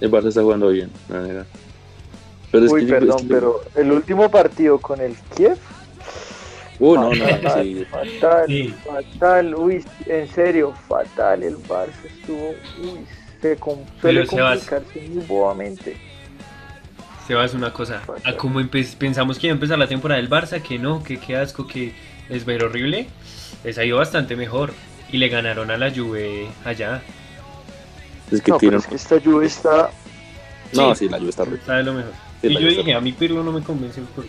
El Barça está jugando bien, la verdad. Pero es Uy, que perdón, pero el último partido con el Kiev. Uh, no, no, fatal, sí. fatal, fatal, uy, en serio, fatal. El Barça estuvo, uy, se com suele complicarse muy bobamente. Sebas, una cosa, a como pensamos que iba a empezar la temporada del Barça, que no, que qué asco, que es ver horrible, les ha ido bastante mejor. Y le ganaron a la Juve allá. Es que, no, pero es que esta Juve está... No, sí, la Juve está Está de lo mejor. y yo dije, a mí Pirlo no me convence. Por...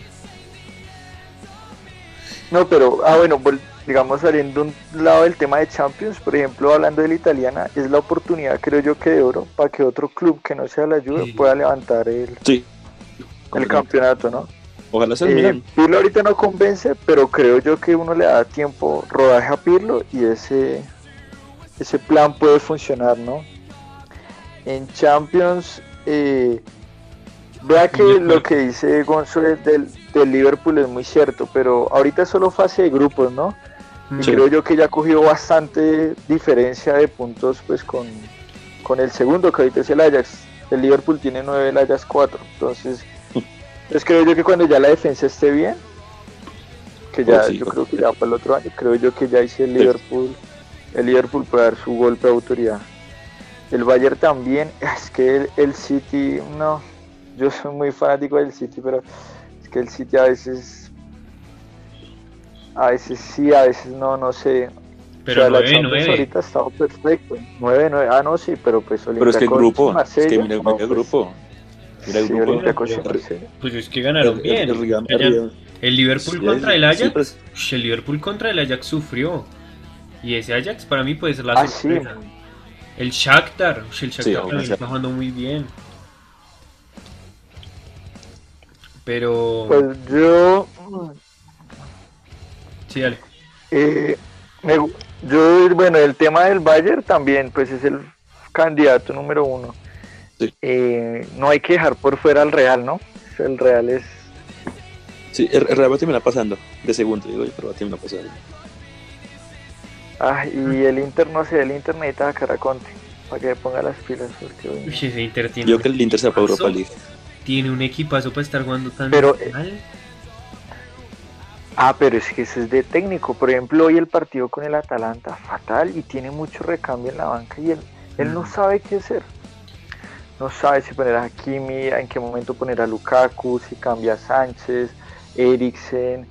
No, pero, ah, bueno, digamos saliendo un lado del tema de Champions, por ejemplo, hablando de la italiana, es la oportunidad, creo yo, que de oro para que otro club que no sea la Juve pueda levantar el, el campeonato, ¿no? Ojalá sea eh, Pirlo ahorita no convence, pero creo yo que uno le da tiempo, rodaje a Pirlo y ese, ese plan puede funcionar, ¿no? En Champions, eh, vea que lo que dice González del, del Liverpool es muy cierto, pero ahorita es solo fase de grupos, ¿no? Y creo yo que ya ha cogido bastante diferencia de puntos pues con, con el segundo, que ahorita es el Ajax. El Liverpool tiene 9, el Ajax 4. Entonces, pues creo yo que cuando ya la defensa esté bien, que ya, yo creo que ya para el otro año, creo yo que ya hice el Liverpool, el Liverpool puede dar su golpe de autoridad. El Bayern también, es que el, City, no, yo soy muy fanático del City, pero que el City a veces, a veces sí, a veces no, no sé. Pero o sea, 9, la 9. ahorita ha estado perfecto. 9, 9, ah no, sí, pero pues Pero es que el grupo, es que mira, el grupo. Mira el grupo. pues es que ganaron bien. El, Liverpool contra el Ajax. Pues. El Liverpool contra el Ajax sufrió. Y ese Ajax para mí puede ser la ah, sorpresa. El Shakhtar. El Shakhtar está jugando muy bien. Pero. Pues yo. Sí, dale. Eh, yo, bueno, el tema del Bayern también, pues es el candidato número uno. Eh, no hay que dejar por fuera al Real, ¿no? El Real es... Sí, el, Real va a terminar pasando, de segundo, digo yo, pero va a terminar pasando. Ah, y el Inter, no sé, el Inter necesita a Caraconte para que ponga las pilas. Porque, Uy, ese Inter tiene yo que el Inter se va para Europa League. Tiene un equipazo para estar jugando tan pero, eh, mal. Ah, pero es que ese es de técnico. Por ejemplo, hoy el partido con el Atalanta, fatal, y tiene mucho recambio en la banca y él, él no mm. sabe qué hacer no sabe si poner a Hakimi, en qué momento poner a Lukaku, si cambia a Sánchez, Eriksen.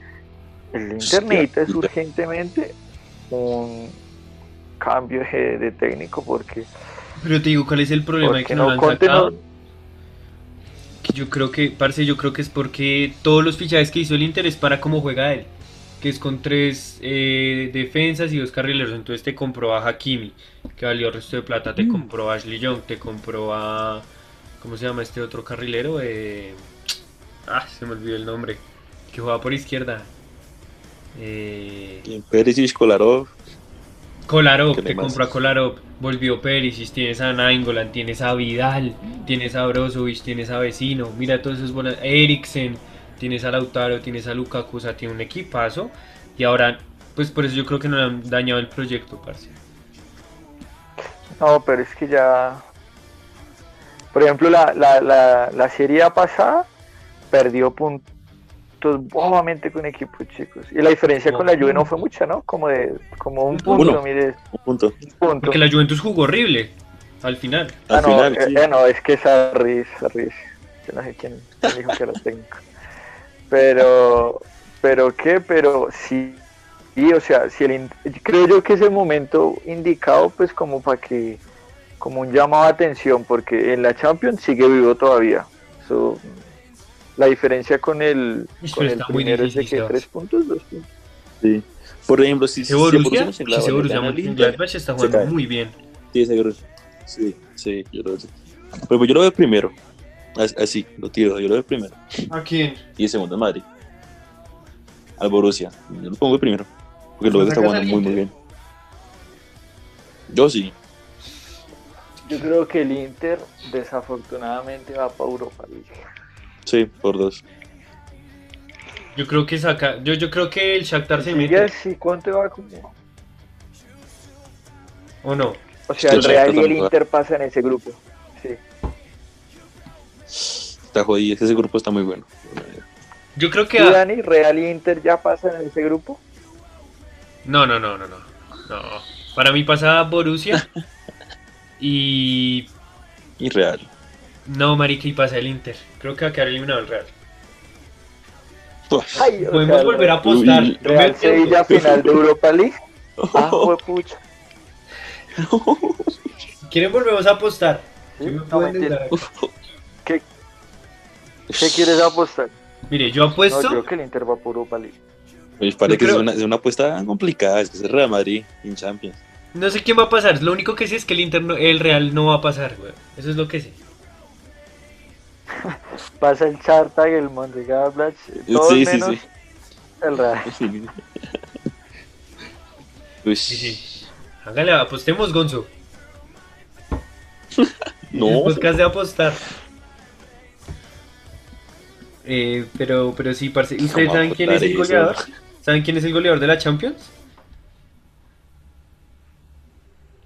El Internet es urgentemente un cambio de, técnico porque... Pero te digo, ¿cuál es el problema? Que no, lo han sacado? Que yo creo que, parce, yo creo que es porque todos los fichajes que hizo el Inter es para cómo juega él que es con tres eh, defensas y dos carrileros. Entonces te compró a Hakimi, que valió el resto de plata. Te mm. compró a Ashley Young, te compró a. ¿Cómo se llama este otro carrilero? Eh, ah, se me olvidó el nombre. Que juega por izquierda. Eh, Perisic, Kolarov. Kolarov, te compró a Kolarov. Volvió Perisic, tienes a Nainggolan, tienes a Vidal, tienes a Brozovic, tienes a Vecino. Mira todos esos bolas. Eriksen tienes a Lautaro, tienes a Lukaku, o sea, tiene un equipazo. Y ahora, pues por eso yo creo que no le han dañado el proyecto, parce. No, pero es que ya. Por ejemplo, la, la, la, la serie pasada perdió puntos bobamente con equipos chicos. Y la diferencia con la Juve no fue mucha, ¿no? Como de como un punto, mire. Un punto. Porque la Juventus jugó horrible al final. Ah, al no, final, eh, eh, no, es que esa risa, risa. Yo no sé quién, quién dijo que era técnico. Pero, pero qué, pero sí, y o sea, si el, creo yo que es el momento indicado, pues como para que, como un llamado de atención, porque en la Champions sigue vivo todavía. La diferencia con el, con el primero es de que tres puntos, dos puntos. Sí. Por ejemplo, si, si Borussia, ese Borussia está jugando muy bien. Sí, Borussia. Sí, sí, yo lo veo. Pero pues yo lo veo primero. As- Así, lo tiro, yo lo veo primero. ¿A quién? Y el segundo es Madrid. Al Borussia. Yo lo pongo de primero. Porque lo veo que está ¿Sacas jugando muy, muy bien. Yo sí. Yo creo que el Inter desafortunadamente va para Europa League. Sí, por dos. Yo creo que saca, yo, yo creo que el Shakhtar se ¿Y mete, sí, cuánto va como? ¿o no? O sea, el Real y el. Inter pasan ese grupo. Sí. Está jodido. Ese grupo está muy bueno. Yo creo que... ¿Y Dani, Real y Inter ya pasan en ese grupo? No, no, no, no, no. No. Para mí pasa Borussia y... Y Real. No, marica, y pasa el Inter. Creo que va a quedar eliminado el Real. Ay, o Podemos volver a apostar. Uy, Yo me Real apunto. Sevilla final de Europa League. Ah, fue pucha. ¿Quieren volvemos a apostar? Sí, Yo me no. ¿Qué, ¿Qué quieres apostar? Mire, yo No, apuesto... yo creo que el Inter va por Europa League. Pues parece que creo- es, una, es una apuesta complicada. Es que es el Real Madrid en Champions. No sé quién va a pasar. Lo único que sé es que el Inter, no- el Real no va a pasar, güey. Eso es lo que sé. Pasa el Chartag, el Mönchengladbach, todos Sí, sí, menos sí. el Real. Uy, Sí, sí. Hágale, apostemos, Gonzo. No. El podcast de apostar. Eh, pero, pero sí, parce. ¿Ustedes ¿Cómo saben quién es el eso? goleador? ¿Saben quién es el goleador de la Champions?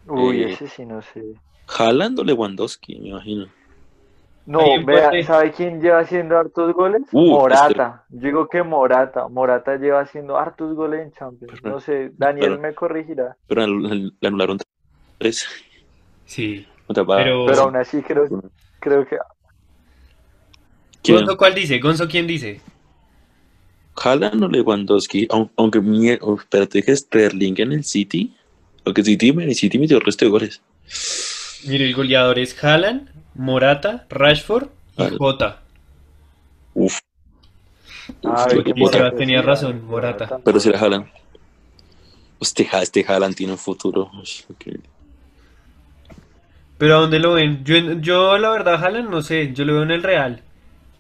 Uy, Eh, ese sí no sé. Haaland o Lewandowski, me imagino. No, vea. ¿sabe quién lleva haciendo hartos goles? Uh, Morata. Yo digo que Morata. Morata lleva haciendo hartos goles en Champions. No sé, Daniel Pero- me corregirá. Pero le anularon tres. Sí. Pero- Pero aún así creo, creo que ¿Quién? ¿Gonzo cuál dice? ¿Gonzo quién dice? Haaland o Lewandowski, Aun- aunque mi, oh, espérate que Sterling en el City, porque City, el City metió el resto de goles. Mire, el goleador es Haaland, Morata, Rashford y Vale. Jota. Uf. Ah. Morata tenía sí, razón, Morata. Pero si era Haaland. Este, este Haaland tiene un futuro. Pero ¿a dónde lo ven? Yo, yo la verdad, Haaland, no sé. Yo lo veo en el Real.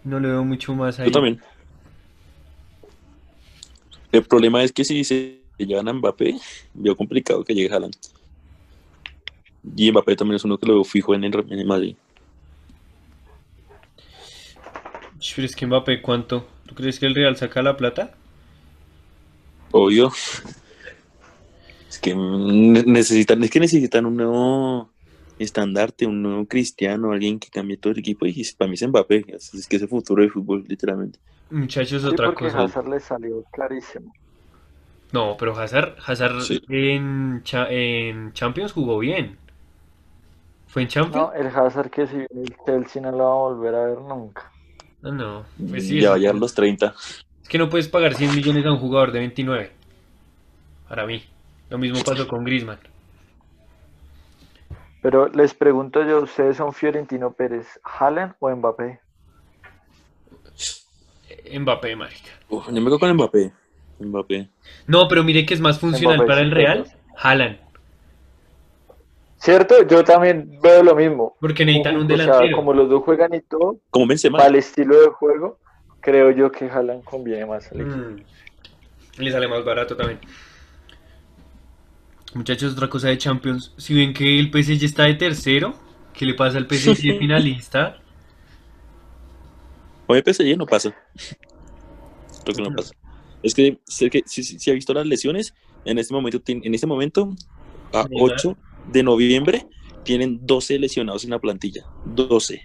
No lo veo mucho más ahí. Yo también. El problema es que si se llevan a Mbappé, veo complicado que llegue Haaland. Y Mbappé también es uno que lo veo fijo en el, en el Madrid. Pero es que Mbappé, ¿cuánto? ¿Tú crees que el Real saca la plata? Obvio. Es que necesitan, es que necesitan un nuevo estandarte, un nuevo cristiano, alguien que cambie todo el equipo. Y para mí es Mbappé, es, que es el futuro del fútbol, literalmente. Muchachos, sí, otra porque cosa. Hazard le salió carísimo. No, pero Hazard, Hazard Sí. en, cha- en Champions jugó bien. ¿Fue en Champions? No, el Hazard que si viene el Chelsea no lo va a volver a ver nunca. No, no. Pues sí, ya es, va a llegar los 30. es que no puedes pagar 100 millones a un jugador de 29. Para mí. Lo mismo pasó con Griezmann. Pero les pregunto yo, ¿ustedes son Fiorentino Pérez, Haaland o Mbappé? Mbappé, marica. Uf, yo me quedo con Mbappé. Mbappé. No, pero mire que es más funcional Mbappé, para el Real. Haaland. ¿Cierto? Yo también veo lo mismo. Porque necesitan un O sea, delantero. como los dos juegan y todo, Como Benzema. para el estilo de juego, creo yo que Haaland conviene más al equipo. Mm. Le sale más barato también. Muchachos, otra cosa de Champions. Si ven que el PSG está de tercero, ¿qué le pasa al PSG finalista? Con el PSG no pasa. Creo que no pasa. Es que, sé que si, si, si ha visto las lesiones, en este momento, en este momento, a Neymar. 8 de noviembre, tienen 12 lesionados en la plantilla. 12.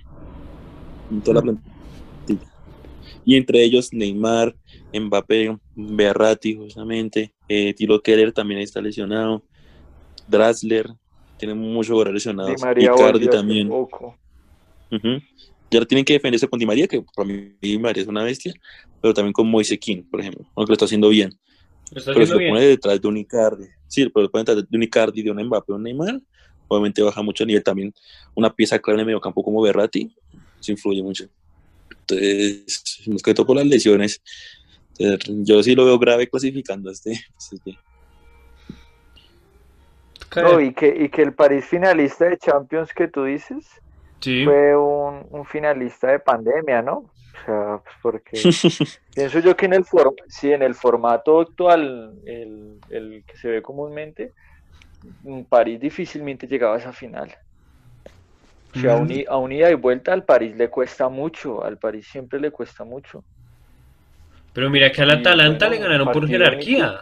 En toda la plantilla. Y entre ellos Neymar, Mbappé, Berratti, justamente, eh, Tilo Keller también está lesionado, Drasler, tienen muchos jugadores Di lesionados, María Icardi también. poco. Tienen que defenderse con Di María, que para mí Di María es una bestia, pero también con Moise King, por ejemplo, aunque lo está haciendo bien. Pero si lo pone detrás de un Icardi, sí, pero lo pone detrás de un Icardi, de un Mbappé, un Neymar, obviamente baja mucho el nivel también. Una pieza clara en el mediocampo como Berratti, eso influye mucho. Entonces, más que todo por las lesiones. Entonces, yo sí lo veo grave clasificando a este. Caer. No, y que, y que el París finalista de Champions que tú dices Sí, fue un, un finalista de pandemia, ¿no? Sea, pues porque pienso yo que en el for sí, en el formato actual, el, el que se ve comúnmente, mm, París difícilmente llegaba a esa final. O sea, a un, i- a un ida y vuelta al París le cuesta mucho, al París siempre le cuesta mucho. pero mira que al Atalanta bueno, le ganaron por jerarquía.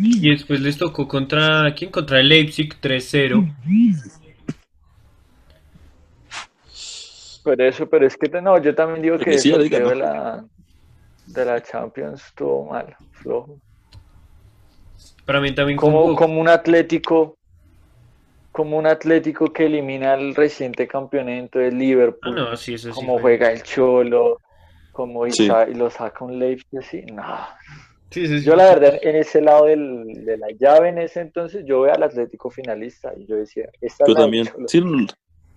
Y después les tocó contra, ¿quién? Contra el Leipzig 3-0. Pero eso, pero es que no, yo también digo que sí, el diga, de la, de la Champions estuvo mal, flojo. Para mí también Como, como, como un Atlético, como un Atlético que elimina al reciente campeonato de Ah, Liverpool, no, sí, eso sí. como fue. juega el Cholo, como y, lo saca un Leipzig así, no. Sí, sí, sí. Yo la verdad en ese lado del- de la llave en ese entonces yo veo al Atlético finalista y yo decía, esta Yo es la del también.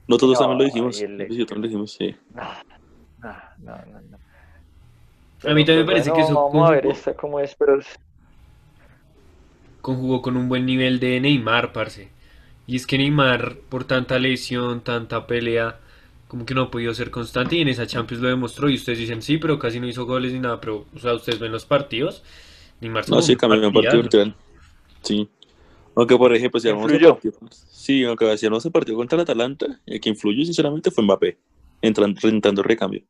Nosotros No, también lo dijimos. el yo también lo dijimos, sí. No, no, no, no, no. A mí también me parece bueno, que eso Vamos a ver conjugó, esta cómo es, pero conjugó con un buen nivel de Neymar, parce. Y es que Neymar, por tanta lesión, tanta pelea, como que no ha podido ser constante y en esa Champions lo demostró. Y ustedes dicen, sí, pero casi no hizo goles ni nada. Pero, o sea, ustedes ven los partidos. Neymar No, tuvo sí, cambió un partido literal. Sí. Aunque, por ejemplo, si hablamos de ¿Influyó? partido. Sí, aunque si hablamos de partido contra el Atalanta, el que influyó sinceramente fue Mbappé, entrando, entrando recambio.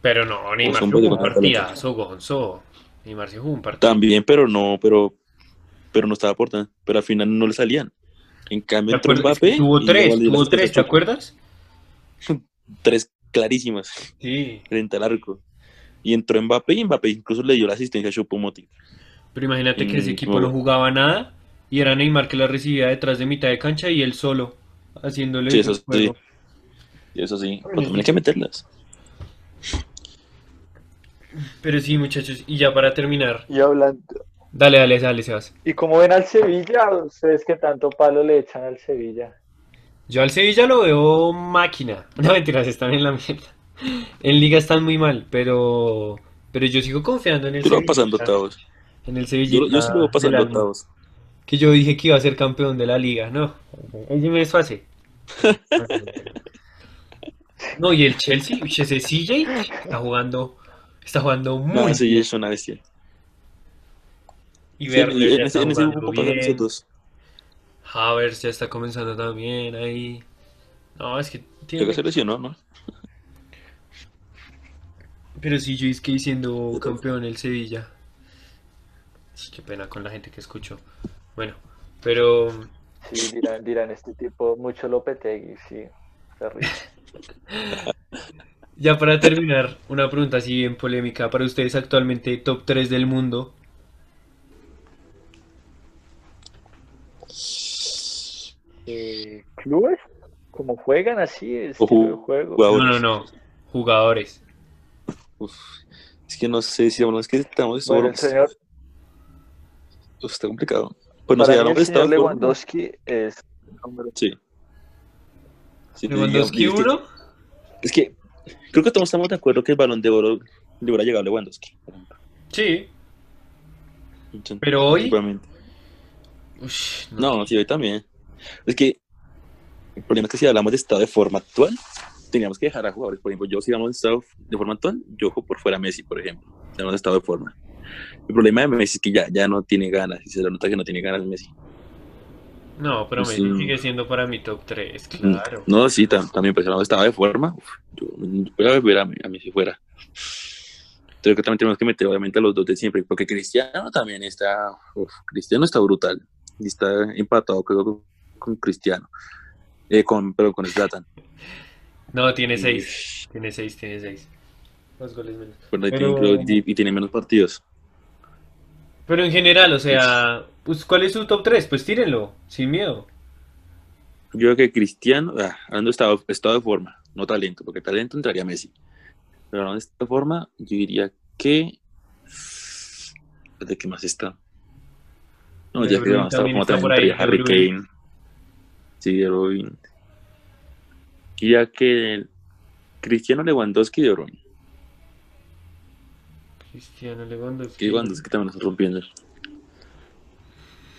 Pero no, Neymar jugó un partidazo, Gonzo. Neymar se jugó un partido. También, pero no, pero, pero no estaba aportando. Pero al final no le salían. En cambio, ¿Te entró Mbappé. Tuvo tres, tuvo tres, ¿te acuerdas? Tres clarísimas Sí. frente al arco. Y entró Mbappé y Mbappé incluso le dio la asistencia a Choupo-Moting. Pero imagínate que ese Mm, equipo no jugaba nada y era Neymar que la recibía detrás de mitad de cancha y él solo haciéndole Sí, el eso sí. eso sí, pero también hay que meterlas. Pero sí, muchachos, y ya para terminar, y hablando, dale, dale, dale, Sebas. ¿y cómo ven al Sevilla? Ustedes que tanto palo le echan al Sevilla. Yo al Sevilla lo veo máquina. No mentiras, están en la mierda. En Liga están muy mal, pero pero yo sigo confiando en el Yo lo Sevilla. pasando octavos. En el Sevilla. yo sí lo voy pasando octavos. Que yo dije que iba a ser campeón de la liga, no. Ese me desfase. No, y el Chelsea, ese CJ está jugando, está jugando muy No, es una bestia. Y Sí, Werner ya en está ese, en ese grupo bien. Havertz ya está comenzando también ahí. No, es que Creo tiene... que se lesionó, ¿no? Pero sí, yo es que siendo campeón el Sevilla. Sí, qué pena con la gente que escucho. Bueno, pero Sí, dirán, dirán este tipo, mucho Lopetegui, sí, terrible. ya para terminar, una pregunta así bien polémica. Para ustedes actualmente, top 3 del mundo. Eh, ¿Clubes? ¿Cómo juegan así? El de juego. No, no, no. Jugadores. Uf, es que no sé si hablamos que estamos Bueno, el señor, Uf, está complicado. Pues no sé, el de señor. Lewandowski es el número Sí. Sí, Lewandowski digamos, es que- 1. Es que creo que todos estamos de acuerdo que el balón de oro le hubiera llegado a Lewandowski. por ejemplo. Sí, pero hoy. Ush, no. No, sí, hoy también. Es que el problema es que si hablamos de estado de forma actual, teníamos que dejar a jugadores. Por ejemplo, yo si hablamos de estado de forma actual, yo juego por fuera Messi, por ejemplo. Si hablamos de estado de forma. El problema de Messi es que ya, ya no tiene ganas. Y se le nota que no tiene ganas Messi. No, pero Messi Sí. sigue siendo para mi top 3, claro. No, sí, tam- también, pues hablamos de estado de forma. uf, yo voy a ver a, a Messi fuera. Creo que también tenemos que meter, obviamente, a los dos de siempre. Porque Cristiano también está. uf, Cristiano está brutal. Y está empatado, creo, con, con Cristiano. Eh, con, pero con Zlatan. No, tiene Y- 6. Tiene 6, tiene 6. Dos goles menos. Bueno, y Pero- tiene- creo- y, y tiene menos partidos. Pero en general, o sea, pues, ¿cuál es su top 3? Pues tírenlo, sin miedo. Yo creo que Cristiano, ah, hablando de estado, estado de forma, no talento, porque talento entraría Messi. Pero hablando de estado de forma, yo diría que. ¿De qué más está? No, ya que vamos a estar como por ahí, Harry. Kane. Sí, de. Y ya que Cristiano Lewandowski De Bruyne. Cristiano Lewandowski. Lewandowski también está rompiendo.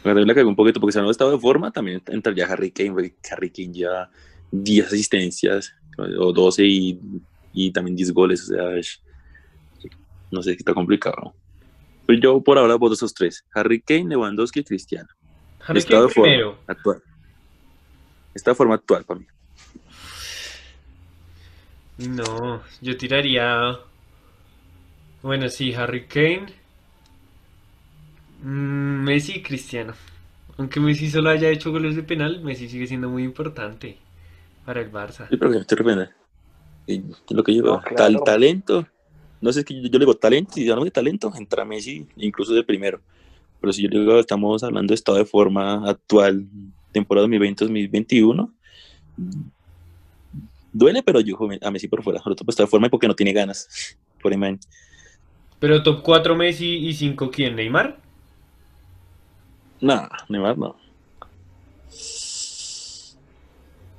Me la cagó un poquito porque si no estado de forma, también entraría Harry Kane, porque Harry Kane ya 10 asistencias o 12 y, y también 10 goles, o sea, es- no sé, está complicado. Pero yo por ahora voto esos tres, Harry Kane, Lewandowski y Cristiano. Harry estado Kane de forma primero. actual. Esta forma actual para mí. No, yo tiraría. Bueno, sí, Harry Kane. Mm, Messi y Cristiano. Aunque Messi solo haya hecho goles de penal, Messi sigue siendo muy importante para el Barça. Sí, pero que te repente. Y lo que yo No, veo, claro. tal talento. No sé, es que yo, yo le digo talento, y hablamos de talento, entra Messi incluso de primero. Pero si yo le digo, estamos hablando de estado de forma actual, temporada 2020-2021, duele, pero yo a Messi por fuera. Por estado de forma y porque no tiene ganas. Por imagen. Pero top 4 Messi y 5 ¿quién? ¿Neymar? No, Neymar no.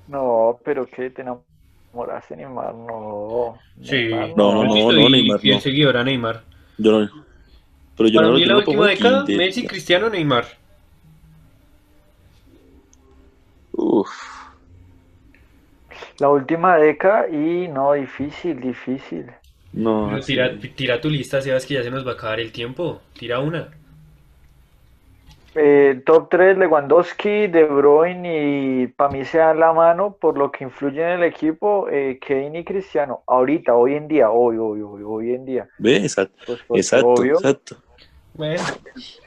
No, pero que te enamoraste, Neymar, no. Sí. Neymar, No, no, no, no, Neymar, fiel no. seguidor a Neymar. Yo no. Pero yo Para no mí la lo pongo última década. Messi, Cristiano, Neymar. Uf, La última década y no, difícil, difícil. No. Pero tira, tira tu lista, Sebas, que ya se nos va a acabar el tiempo. Tira una. Eh, top 3, Lewandowski, De Bruyne y para mí se dan la mano por lo que influye en el equipo, eh, Kane y Cristiano. Ahorita, hoy en día, hoy, hoy, hoy, hoy en día. Ve, exacto. Pues, porque Exacto, obvio, exacto. Bueno,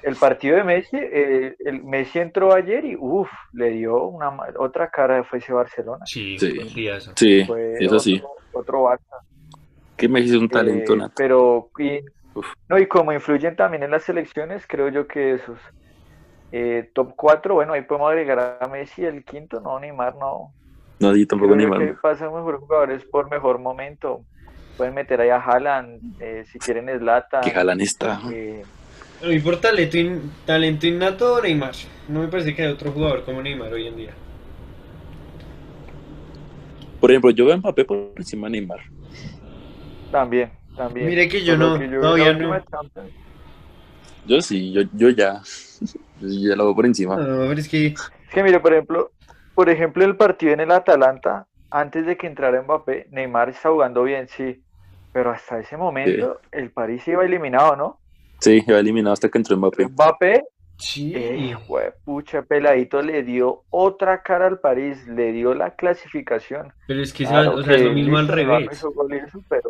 el partido de Messi, eh, el Messi entró ayer y uff, le dio una ma- otra cara fue ese Barcelona. sí, Sí. fue un. Sí, Fue eso sí. Otro, otro Barça. Que Messi es un talento Eh, nato. pero y, no, y como influyen también en las selecciones, creo yo que esos eh, top 4, bueno, ahí podemos agregar a Messi el quinto, no, Neymar no. No, sí, tampoco Creo yo Neymar. que pasan mejores jugadores por mejor momento. Pueden meter ahí a Haaland, eh, si quieren Zlatan. Que Jalan está. eh, A mí por talento, in- talento innato, Neymar. No me parece que haya otro jugador como Neymar hoy en día. Por ejemplo, yo veo a Mbappé por encima de Neymar. También, también. Mire que yo no, que yo todavía no. Champions. Yo sí, yo, yo ya. Yo ya lo veo por encima. No, pero es que Es que mire, por ejemplo, por ejemplo, el partido en el Atalanta, antes de que entrara Mbappé, Neymar está jugando bien, sí. Pero hasta ese momento el París iba eliminado, ¿no? Sí, iba eliminado hasta que entró Mbappé. Mbappé, sí. eh, hijo de pucha, peladito, le dio otra cara al París, le dio la clasificación. Pero es que Claro o sea, es lo que mismo al revés. pero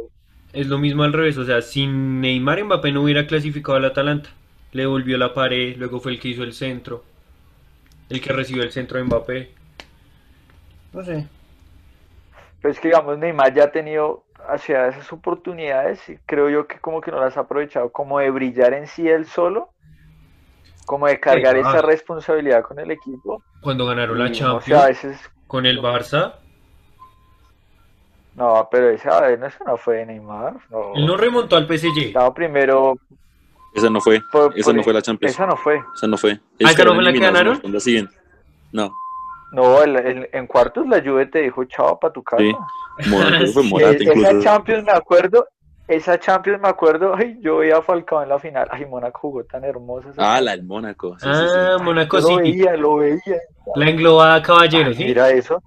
Es lo mismo al revés. O sea, sin Neymar Mbappé no hubiera clasificado al Atalanta. Le volvió la pared, luego fue el que hizo el centro. El que recibió el centro de Mbappé. No sé. Pero es que, digamos, Neymar ya ha tenido hacia esas oportunidades y creo yo que como que no las ha aprovechado, como de brillar en sí él solo, como de cargar esa responsabilidad con el equipo. Cuando ganaron la Y, o sea, a Champions veces, con el Barça, no, pero esa vez no, eso no fue de Neymar, no. él no remontó al PSG. Estaba primero, Esa no fue. por- Esa por- no fue la Champions. esa no fue. Esa no fue. ¿Ah, esa no fue la que ganaron? ¿no? En la siguiente. No. No, el- el- en cuartos la Juve te dijo chao para tu casa. Sí. Mónaco, fue Sí. Morata esa incluso. Champions me acuerdo, esa Champions me acuerdo, ay, yo veía a Falcao en la final, ay, Mónaco jugó tan hermoso. esa Ah, la del Mónaco. Sí, sí, sí. Ah, Monaco Yo lo veía, lo veía. La englobada caballero, ¿sí? Mira eso.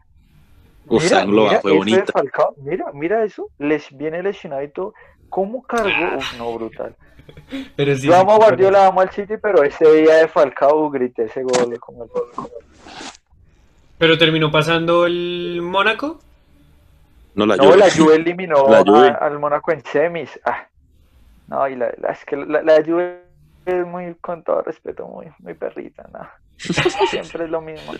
Uf, Mira, mira fue bonita. Falcao, mira, mira eso. Les viene lesionado y todo. ¿Cómo cargó? Uf, no, brutal. Pero sí, Yo amo a Guardiola, amo al City, pero ese día de Falcao grité ese gol como el gol. Pero terminó pasando el Mónaco. No, la No, Juve. la Juve eliminó La Juve. a- al Mónaco en semis. Ah. No, y la, la- es que la, la Juve es muy, con todo respeto, muy, muy perrita, ¿no? Siempre es lo mismo.